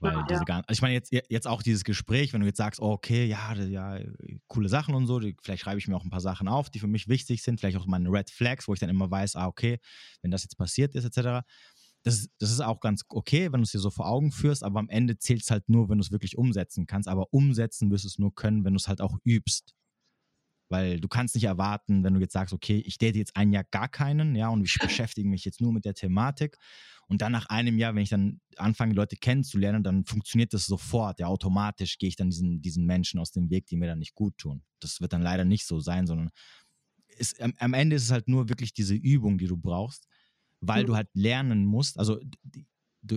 Weil ja, diese ja. ich meine, jetzt, jetzt auch dieses Gespräch, wenn du jetzt sagst, oh, okay, ja, ja, coole Sachen und so, die, vielleicht schreibe ich mir auch ein paar Sachen auf, die für mich wichtig sind, vielleicht auch meine Red Flags, wo ich dann immer weiß, ah, okay, wenn das jetzt passiert ist, etc das, das ist auch ganz okay, wenn du es dir so vor Augen führst, aber am Ende zählt es halt nur, wenn du es wirklich umsetzen kannst. Aber umsetzen wirst du es nur können, wenn du es halt auch übst. Weil du kannst nicht erwarten, wenn du jetzt sagst, okay, ich date jetzt ein Jahr gar keinen, ja, und ich beschäftige mich jetzt nur mit der Thematik. Und dann nach einem Jahr, wenn ich dann anfange, Leute kennenzulernen, dann funktioniert das sofort, ja, automatisch gehe ich dann diesen, diesen Menschen aus dem Weg, die mir dann nicht gut tun. Das wird dann leider nicht so sein, sondern ist, am, am Ende ist es halt nur wirklich diese Übung, die du brauchst weil mhm. du halt lernen musst, also die,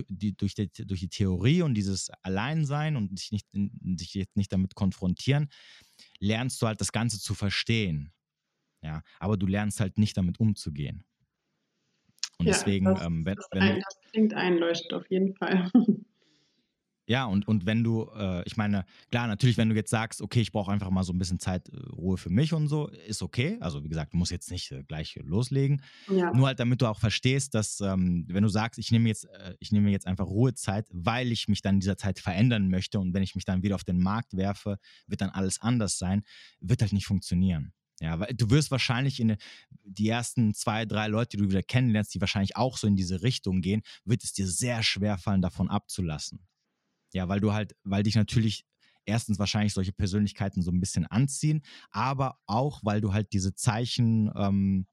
die, durch, die, durch die Theorie und dieses Alleinsein und dich, nicht, dich jetzt nicht damit konfrontieren, lernst du halt das Ganze zu verstehen. Ja, aber du lernst halt nicht damit umzugehen. Und ja, deswegen, das, ähm, wenn, das, wenn das klingt einleuchtend auf jeden Fall. Ja, und, und wenn du, äh, ich meine, klar, natürlich, wenn du jetzt sagst, okay, ich brauche einfach mal so ein bisschen Zeit, äh, Ruhe für mich und so, ist okay. Also wie gesagt, du musst jetzt nicht äh, gleich loslegen. Ja. Nur halt, damit du auch verstehst, dass, ähm, wenn du sagst, ich nehme jetzt, äh, ich nehme jetzt einfach Ruhezeit, weil ich mich dann in dieser Zeit verändern möchte und wenn ich mich dann wieder auf den Markt werfe, wird dann alles anders sein, wird halt nicht funktionieren. Ja, weil du wirst wahrscheinlich in die ersten zwei, drei Leute, die du wieder kennenlernst, die wahrscheinlich auch so in diese Richtung gehen, wird es dir sehr schwer fallen, davon abzulassen. Ja, weil du halt, weil dich natürlich erstens wahrscheinlich solche Persönlichkeiten so ein bisschen anziehen, aber auch, weil du halt diese Zeichen, ähm,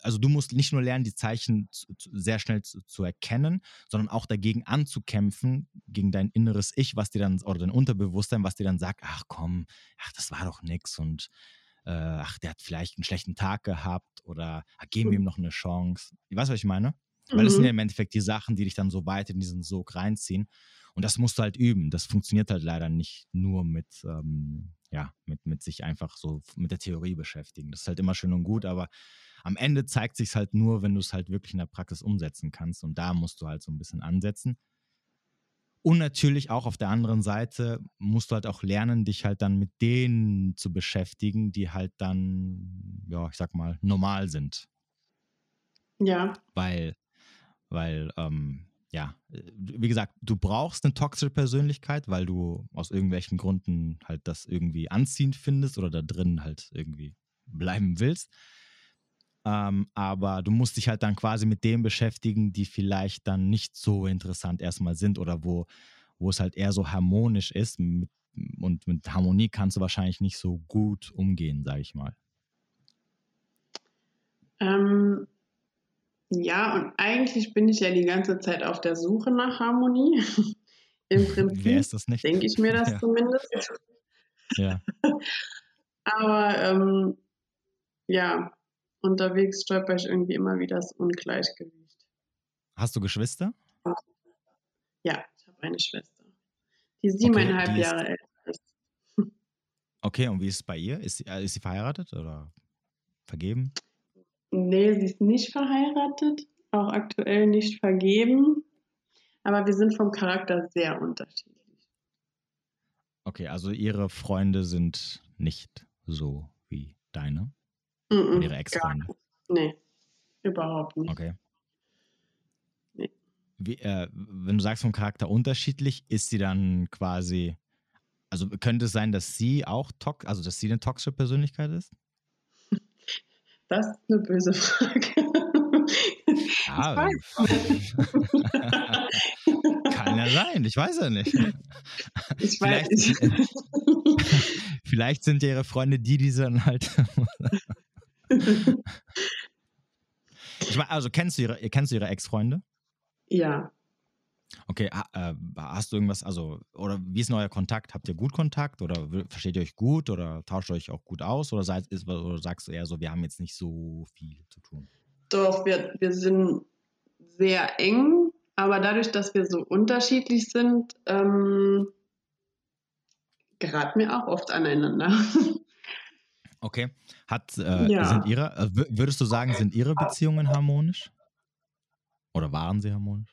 also du musst nicht nur lernen, die Zeichen zu, zu, sehr schnell zu, zu, erkennen, sondern auch dagegen anzukämpfen, gegen dein inneres Ich, was dir dann, oder dein Unterbewusstsein, was dir dann sagt, ach komm, ach, das war doch nix und äh, ach, der hat vielleicht einen schlechten Tag gehabt oder ach, geben wir ihm noch eine Chance. Weißt du, was ich meine? Weil mhm. das sind ja im Endeffekt die Sachen, die dich dann so weit in diesen Sog reinziehen. Und das musst du halt üben. Das funktioniert halt leider nicht nur mit, ähm, ja, mit, mit sich einfach so mit der Theorie beschäftigen. Das ist halt immer schön und gut, aber am Ende zeigt sich halt nur, wenn du es halt wirklich in der Praxis umsetzen kannst. Und da musst du halt so ein bisschen ansetzen. Und natürlich auch auf der anderen Seite musst du halt auch lernen, dich halt dann mit denen zu beschäftigen, die halt dann, ja, ich sag mal, normal sind. Ja. Weil, weil, ähm, ja, äh, wie gesagt, du brauchst eine toxische Persönlichkeit, weil du aus irgendwelchen Gründen halt das irgendwie anziehend findest oder da drin halt irgendwie bleiben willst. Ähm, aber du musst dich halt dann quasi mit dem beschäftigen, die vielleicht dann nicht so interessant erstmal sind oder wo, wo es halt eher so harmonisch ist. Mit, und mit Harmonie kannst du wahrscheinlich nicht so gut umgehen, sage ich mal. Ähm, ja, und eigentlich bin ich ja die ganze Zeit auf der Suche nach Harmonie. Im Prinzip Wer ist das nicht? denke ich mir das ja. zumindest. Ja. Aber ähm, ja, unterwegs stolper ich irgendwie immer wieder das Ungleichgewicht. Hast du Geschwister? Ja, ich habe eine Schwester, die siebeneinhalb okay, die Jahre älter ist. Okay, und wie ist es bei ihr? Ist sie, äh, ist sie verheiratet oder vergeben? Nee, sie ist nicht verheiratet, auch aktuell nicht vergeben. Aber wir sind vom Charakter sehr unterschiedlich. Okay, also ihre Freunde sind nicht so wie deine? Mm -mm, ihre Ex-Freunde? Nee, überhaupt nicht. Okay. Nee. Wie, äh, wenn du sagst vom Charakter unterschiedlich, ist sie dann quasi, also könnte es sein, dass sie auch, tox also dass sie eine toxische Persönlichkeit ist? Das ist eine böse Frage. Ja, kann ja sein, ich weiß ja nicht. Ich weiß nicht. Vielleicht sind ja ihre Freunde die, die dann halt. ich meine, also kennst du ihre, kennst du ihre Ex-Freunde? Ja. Okay, äh, hast du irgendwas, also, oder wie ist denn euer Kontakt? Habt ihr gut Kontakt oder versteht ihr euch gut oder tauscht ihr euch auch gut aus oder, seid, ist, oder sagst du eher so, wir haben jetzt nicht so viel zu tun? Doch, wir, wir sind sehr eng, aber dadurch, dass wir so unterschiedlich sind, ähm, geraten wir auch oft aneinander. Okay. Hat, äh, ja. sind ihre, äh, würdest du sagen, sind ihre Beziehungen harmonisch? Oder waren sie harmonisch?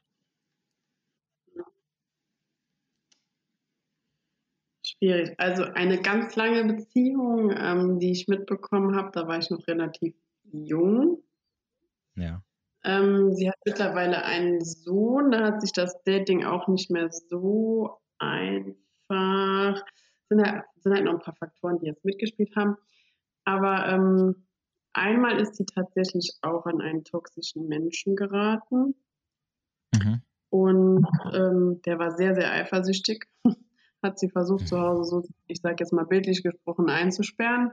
Schwierig. Also eine ganz lange Beziehung, ähm, die ich mitbekommen habe, da war ich noch relativ jung. Ja. Ähm, sie hat mittlerweile einen Sohn, da hat sich das Dating auch nicht mehr so einfach. Sind halt, sind halt noch ein paar Faktoren, die jetzt mitgespielt haben. Aber ähm, einmal ist sie tatsächlich auch an einen toxischen Menschen geraten. Mhm. Und ähm, der war sehr, sehr eifersüchtig. Hat sie versucht, zu Hause so, ich sage jetzt mal bildlich gesprochen, einzusperren.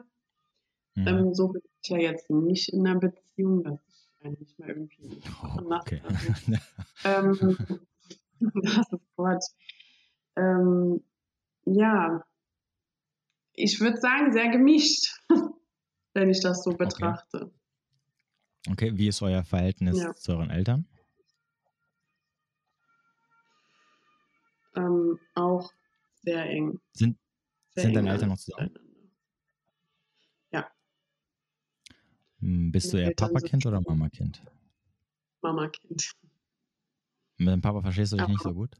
Mhm. Ähm, so bin ich ja jetzt nicht in einer Beziehung, dass ich eigentlich mal irgendwie oh, okay. ähm, das ist Quatsch. Ähm, ja, ich würde sagen, sehr gemischt, wenn ich das so betrachte. Okay, okay. wie ist euer Verhältnis ja. zu euren Eltern? Ähm, auch sehr eng. Sind, sehr sind deine Eltern noch zusammen? Ja. Hm, bist du eher Papa-Kind oder Mama-Kind? Mama-Kind. Mit dem Papa verstehst du dich ja. nicht so gut?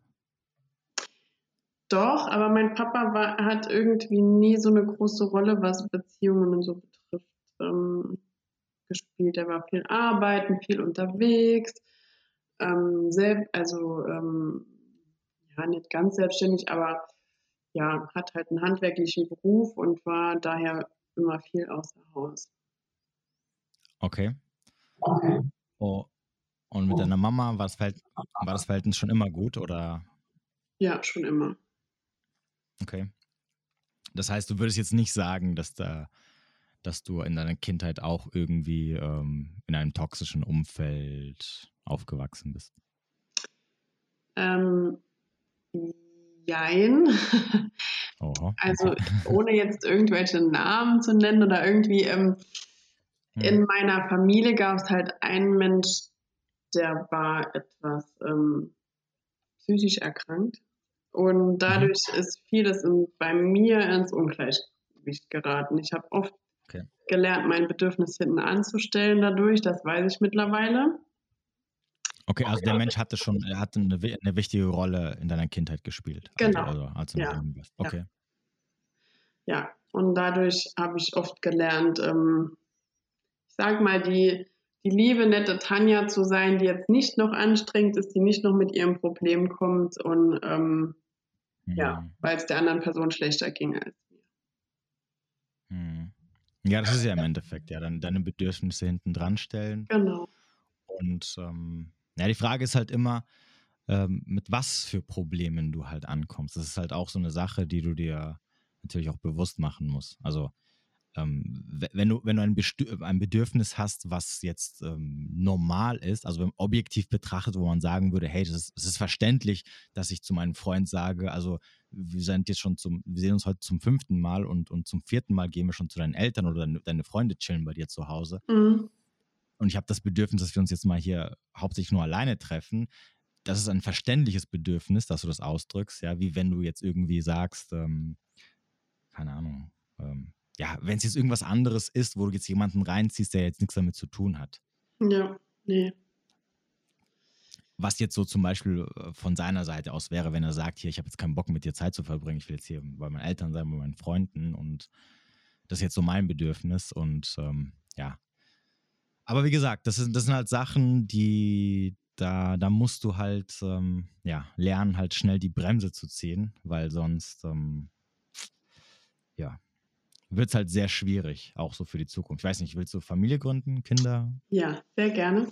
Doch, aber mein Papa war, hat irgendwie nie so eine große Rolle, was Beziehungen und so betrifft, ähm, gespielt. Er war viel arbeiten, viel unterwegs, ähm, selbst, also ähm, ja, nicht ganz selbstständig, aber ja, hat halt einen handwerklichen Beruf und war daher immer viel außer Haus. Okay. okay. Oh. Und mit deiner Mama war das, Verhältnis, war das Verhältnis schon immer gut oder? Ja, schon immer. Okay. Das heißt, du würdest jetzt nicht sagen, dass da, dass du in deiner Kindheit auch irgendwie ähm, in einem toxischen Umfeld aufgewachsen bist? Ähm, Jein. Oha. Also ohne jetzt irgendwelche Namen zu nennen oder irgendwie ähm, hm. in meiner Familie gab es halt einen Mensch, der war etwas ähm, psychisch erkrankt. Und dadurch mhm. ist vieles in, bei mir ins Ungleichgewicht geraten. Ich habe oft okay. gelernt, mein Bedürfnis hinten anzustellen dadurch, das weiß ich mittlerweile. Okay, also der Mensch hatte schon, er hatte eine, eine wichtige Rolle in deiner Kindheit gespielt. Also, genau. Also, als du ja. Okay. Ja. ja, und dadurch habe ich oft gelernt, ähm, ich sag mal, die, die liebe, nette Tanja zu sein, die jetzt nicht noch anstrengend ist, die nicht noch mit ihrem Problem kommt und ähm, mhm. ja, weil es der anderen Person schlechter ging als mir. Mhm. Ja, das ist ja im Endeffekt, ja, dann deine Bedürfnisse hinten dran stellen. Genau. Und ähm, ja, die Frage ist halt immer, ähm, mit was für Problemen du halt ankommst. Das ist halt auch so eine Sache, die du dir natürlich auch bewusst machen musst. Also ähm, wenn du, wenn du ein, ein Bedürfnis hast, was jetzt ähm, normal ist, also objektiv betrachtet, wo man sagen würde, hey, das ist, ist verständlich, dass ich zu meinem Freund sage, also wir sind jetzt schon zum, wir sehen uns heute zum fünften Mal und, und zum vierten Mal gehen wir schon zu deinen Eltern oder deine, deine Freunde chillen bei dir zu Hause. Mhm und ich habe das Bedürfnis, dass wir uns jetzt mal hier hauptsächlich nur alleine treffen, das ist ein verständliches Bedürfnis, dass du das ausdrückst, ja, wie wenn du jetzt irgendwie sagst, ähm, keine Ahnung, ähm, ja, wenn es jetzt irgendwas anderes ist, wo du jetzt jemanden reinziehst, der jetzt nichts damit zu tun hat. Ja, nee. Was jetzt so zum Beispiel äh, von seiner Seite aus wäre, wenn er sagt, hier, ich habe jetzt keinen Bock mit dir Zeit zu verbringen, ich will jetzt hier bei meinen Eltern sein, bei meinen Freunden und das ist jetzt so mein Bedürfnis und ähm, ja, aber wie gesagt, das, ist, das sind halt Sachen, die da, da musst du halt ähm, ja, lernen, halt schnell die Bremse zu ziehen, weil sonst ähm, ja, wird es halt sehr schwierig, auch so für die Zukunft. Ich weiß nicht, willst du Familie gründen, Kinder? Ja, sehr gerne.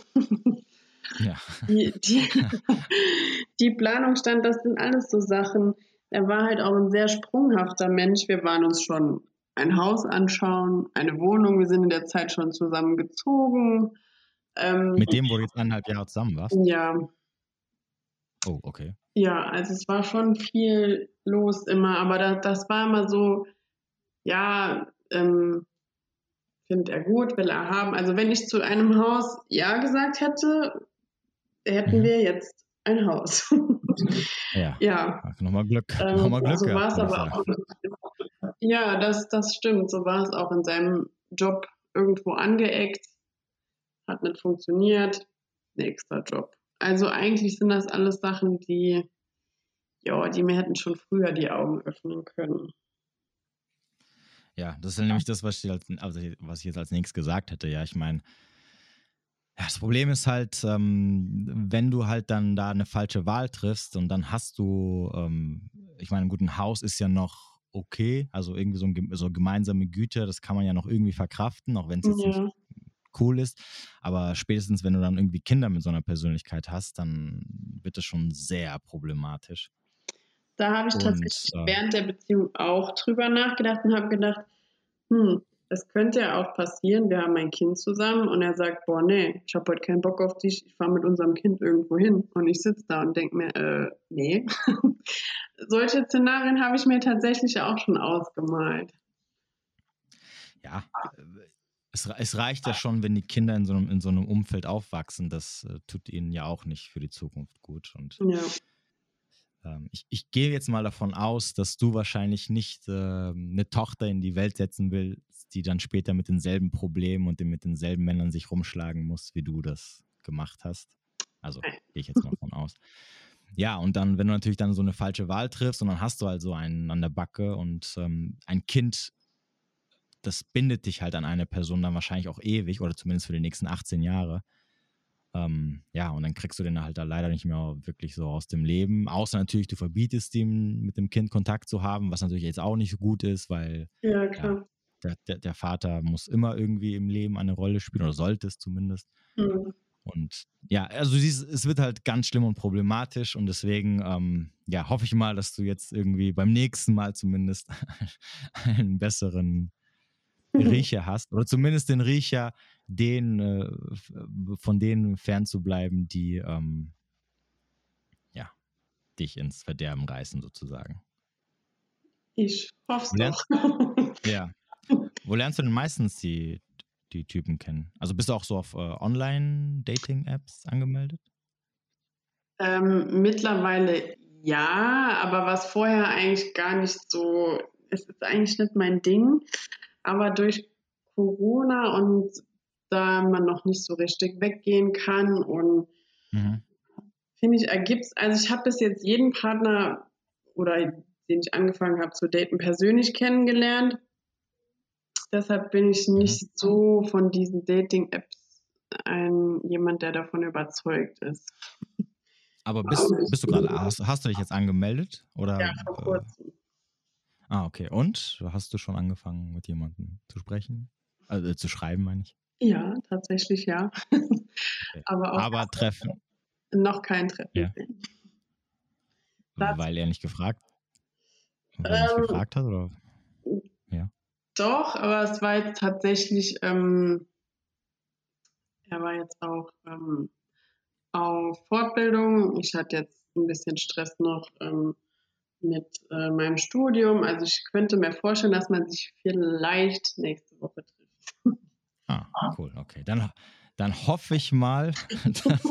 ja. Die, die, die Planung stand, das sind alles so Sachen. Er war halt auch ein sehr sprunghafter Mensch. Wir waren uns schon ein Haus anschauen, eine Wohnung. Wir sind in der Zeit schon zusammengezogen. Ähm, Mit dem, wo du jetzt eineinhalb Jahre zusammen warst? Ja. Oh, okay. Ja, also es war schon viel los immer, aber das, das war immer so, ja, ähm, findet er gut, will er haben. Also wenn ich zu einem Haus Ja gesagt hätte, hätten mhm. wir jetzt ein Haus. ja. ja. Nochmal Glück. Ähm, Nochmal Glück. So war es aber auch ja, das, das stimmt. So war es auch in seinem Job irgendwo angeeckt, hat nicht funktioniert. Nächster Job. Also eigentlich sind das alles Sachen, die, ja, die mir hätten schon früher die Augen öffnen können. Ja, das ist nämlich das, was ich, als, also was ich jetzt als nächstes gesagt hätte. Ja, ich meine, ja, das Problem ist halt, ähm, wenn du halt dann da eine falsche Wahl triffst und dann hast du, ähm, ich meine, ein Haus ist ja noch okay, also irgendwie so, ein, so gemeinsame Güter, das kann man ja noch irgendwie verkraften, auch wenn es jetzt ja. nicht cool ist. Aber spätestens, wenn du dann irgendwie Kinder mit so einer Persönlichkeit hast, dann wird das schon sehr problematisch. Da habe ich tatsächlich äh, während der Beziehung auch drüber nachgedacht und habe gedacht, hm, es könnte ja auch passieren, wir haben ein Kind zusammen und er sagt, boah, nee, ich habe heute keinen Bock auf dich, ich fahre mit unserem Kind irgendwo hin. Und ich sitze da und denke mir, äh, nee. Solche Szenarien habe ich mir tatsächlich auch schon ausgemalt. Ja, es, es, reicht ja schon, wenn die Kinder in so einem, in so einem Umfeld aufwachsen. Das äh, tut ihnen ja auch nicht für die Zukunft gut. Und ja. ähm, ich, ich gehe jetzt mal davon aus, dass du wahrscheinlich nicht äh, eine Tochter in die Welt setzen willst, die dann später mit denselben Problemen und mit denselben Männern sich rumschlagen muss, wie du das gemacht hast. Also gehe ich jetzt mal davon aus. Ja, und dann, wenn du natürlich dann so eine falsche Wahl triffst und dann hast du halt so einen an der Backe und ähm, ein Kind das bindet dich halt an eine Person dann wahrscheinlich auch ewig oder zumindest für die nächsten 18 Jahre. Ähm, ja, und dann kriegst du den halt da leider nicht mehr wirklich so aus dem Leben. Außer natürlich, du verbietest ihm mit dem Kind Kontakt zu haben, was natürlich jetzt auch nicht so gut ist, weil ja, ja, der, der, der, Vater muss immer irgendwie im Leben eine Rolle spielen oder sollte es zumindest. Mhm. Und ja, also du siehst, es wird halt ganz schlimm und problematisch und deswegen, ähm, ja, hoffe ich mal, dass du jetzt irgendwie beim nächsten Mal zumindest einen besseren Mhm. Riecher hast, oder zumindest den Riecher, den, äh, von denen fernzubleiben, die ähm, ja, dich ins Verderben reißen, sozusagen. Ich hoffe es Ja. Wo lernst du denn meistens die, die Typen kennen? Also bist du auch so auf äh, Online-Dating-Apps angemeldet? Ähm, mittlerweile ja, aber was vorher eigentlich gar nicht so, es ist eigentlich nicht mein Ding. Aber durch Corona und da man noch nicht so richtig weggehen kann und mhm. finde ich, ergibt es, also ich habe bis jetzt jeden Partner oder den ich angefangen habe zu daten, persönlich kennengelernt. Deshalb bin ich nicht so von diesen Dating-Apps ein jemand, der davon überzeugt ist. Aber bist, bist du gerade, hast, hast, du dich jetzt angemeldet? Oder, ja, vor kurzem. Ah, okay. Und hast du schon angefangen, mit jemandem zu sprechen? Also äh, zu schreiben, meine ich? Ja, tatsächlich ja. Okay. Aber, auch Aber Treffen? Noch kein Treffen. Ja. Weil er nicht gefragt, weil er nicht ähm, gefragt hat? Oder? Doch, aber es war jetzt tatsächlich, ähm, er war jetzt auch ähm, auf Fortbildung. Ich hatte jetzt ein bisschen Stress noch ähm, mit äh, meinem Studium. Also ich könnte mir vorstellen, dass man sich vielleicht nächste Woche trifft. Ah, cool, okay. Dann, dann hoffe ich mal, dass,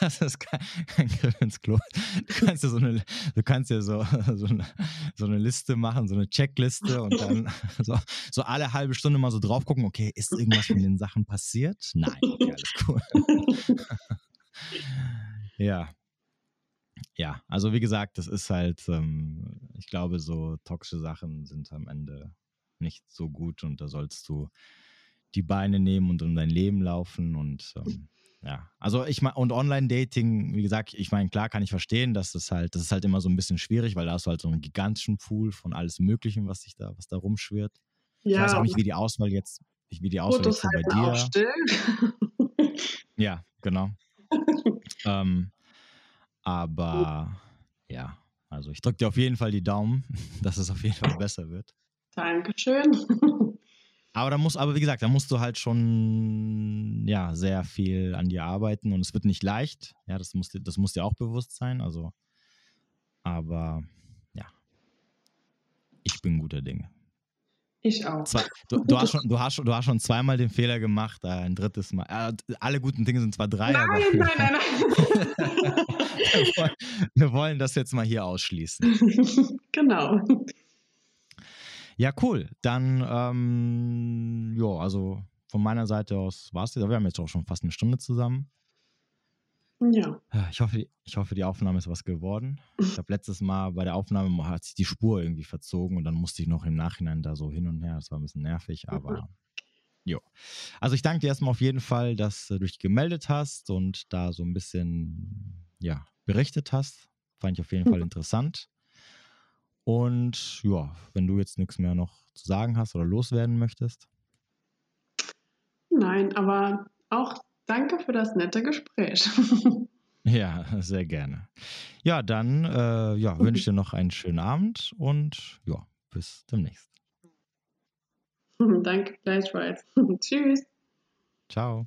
dass es kein, Griff ins Klo Du kannst ja so eine, du kannst ja so, so, eine, so eine Liste machen, so eine Checkliste und dann so, so alle halbe Stunde mal so drauf gucken, okay, ist irgendwas von den Sachen passiert? Nein, okay, alles cool. ja, ja, also wie gesagt, das ist halt, ähm, ich glaube, so toxische Sachen sind am Ende nicht so gut und da sollst du die Beine nehmen und um dein Leben laufen und ähm, ja, also ich meine, und Online-Dating, wie gesagt, ich meine, klar kann ich verstehen, dass das halt, das ist halt immer so ein bisschen schwierig, weil da hast du halt so einen gigantischen Pool von alles Möglichen, was sich da, was da rumschwirrt. Ja. Ich weiß auch nicht, wie die Auswahl jetzt, wie die Auswahl jetzt bei dir. Auch still. ja, genau. ähm, aber ja, also ich drücke dir auf jeden Fall die Daumen, dass es auf jeden Fall besser wird. Dankeschön. Aber da muss, aber wie gesagt, da musst du halt schon ja sehr viel an dir arbeiten und es wird nicht leicht. Ja, das muss, das muss dir auch bewusst sein. Also, aber ja, ich bin guter Dinge. Ich auch. Zwei, du, du, hast schon, du, hast schon, du hast schon zweimal den Fehler gemacht, äh, ein drittes Mal. Äh, alle guten Dinge sind zwar drei, nein. Nein, nein, nein, wir, wollen, wir wollen das jetzt mal hier ausschließen. genau. Ja, cool. Dann, ähm, ja, also von meiner Seite aus war es. Wir haben jetzt auch schon fast eine Stunde zusammen. Ja. Ich hoffe, ich hoffe, die Aufnahme ist was geworden. Ich habe letztes Mal bei der Aufnahme hat sich die Spur irgendwie verzogen und dann musste ich noch im Nachhinein da so hin und her. Das war ein bisschen nervig, aber jo. Also ich danke dir erstmal auf jeden Fall, dass du dich gemeldet hast und da so ein bisschen ja, berichtet hast. Fand ich auf jeden Fall interessant. Und ja, wenn du jetzt nichts mehr noch zu sagen hast oder loswerden möchtest. Nein, aber auch danke für das nette Gespräch. Ja, sehr gerne. Ja, dann äh, ja, wünsche ich dir noch einen schönen Abend und ja, bis demnächst. Danke gleichfalls. Tschüss. Ciao.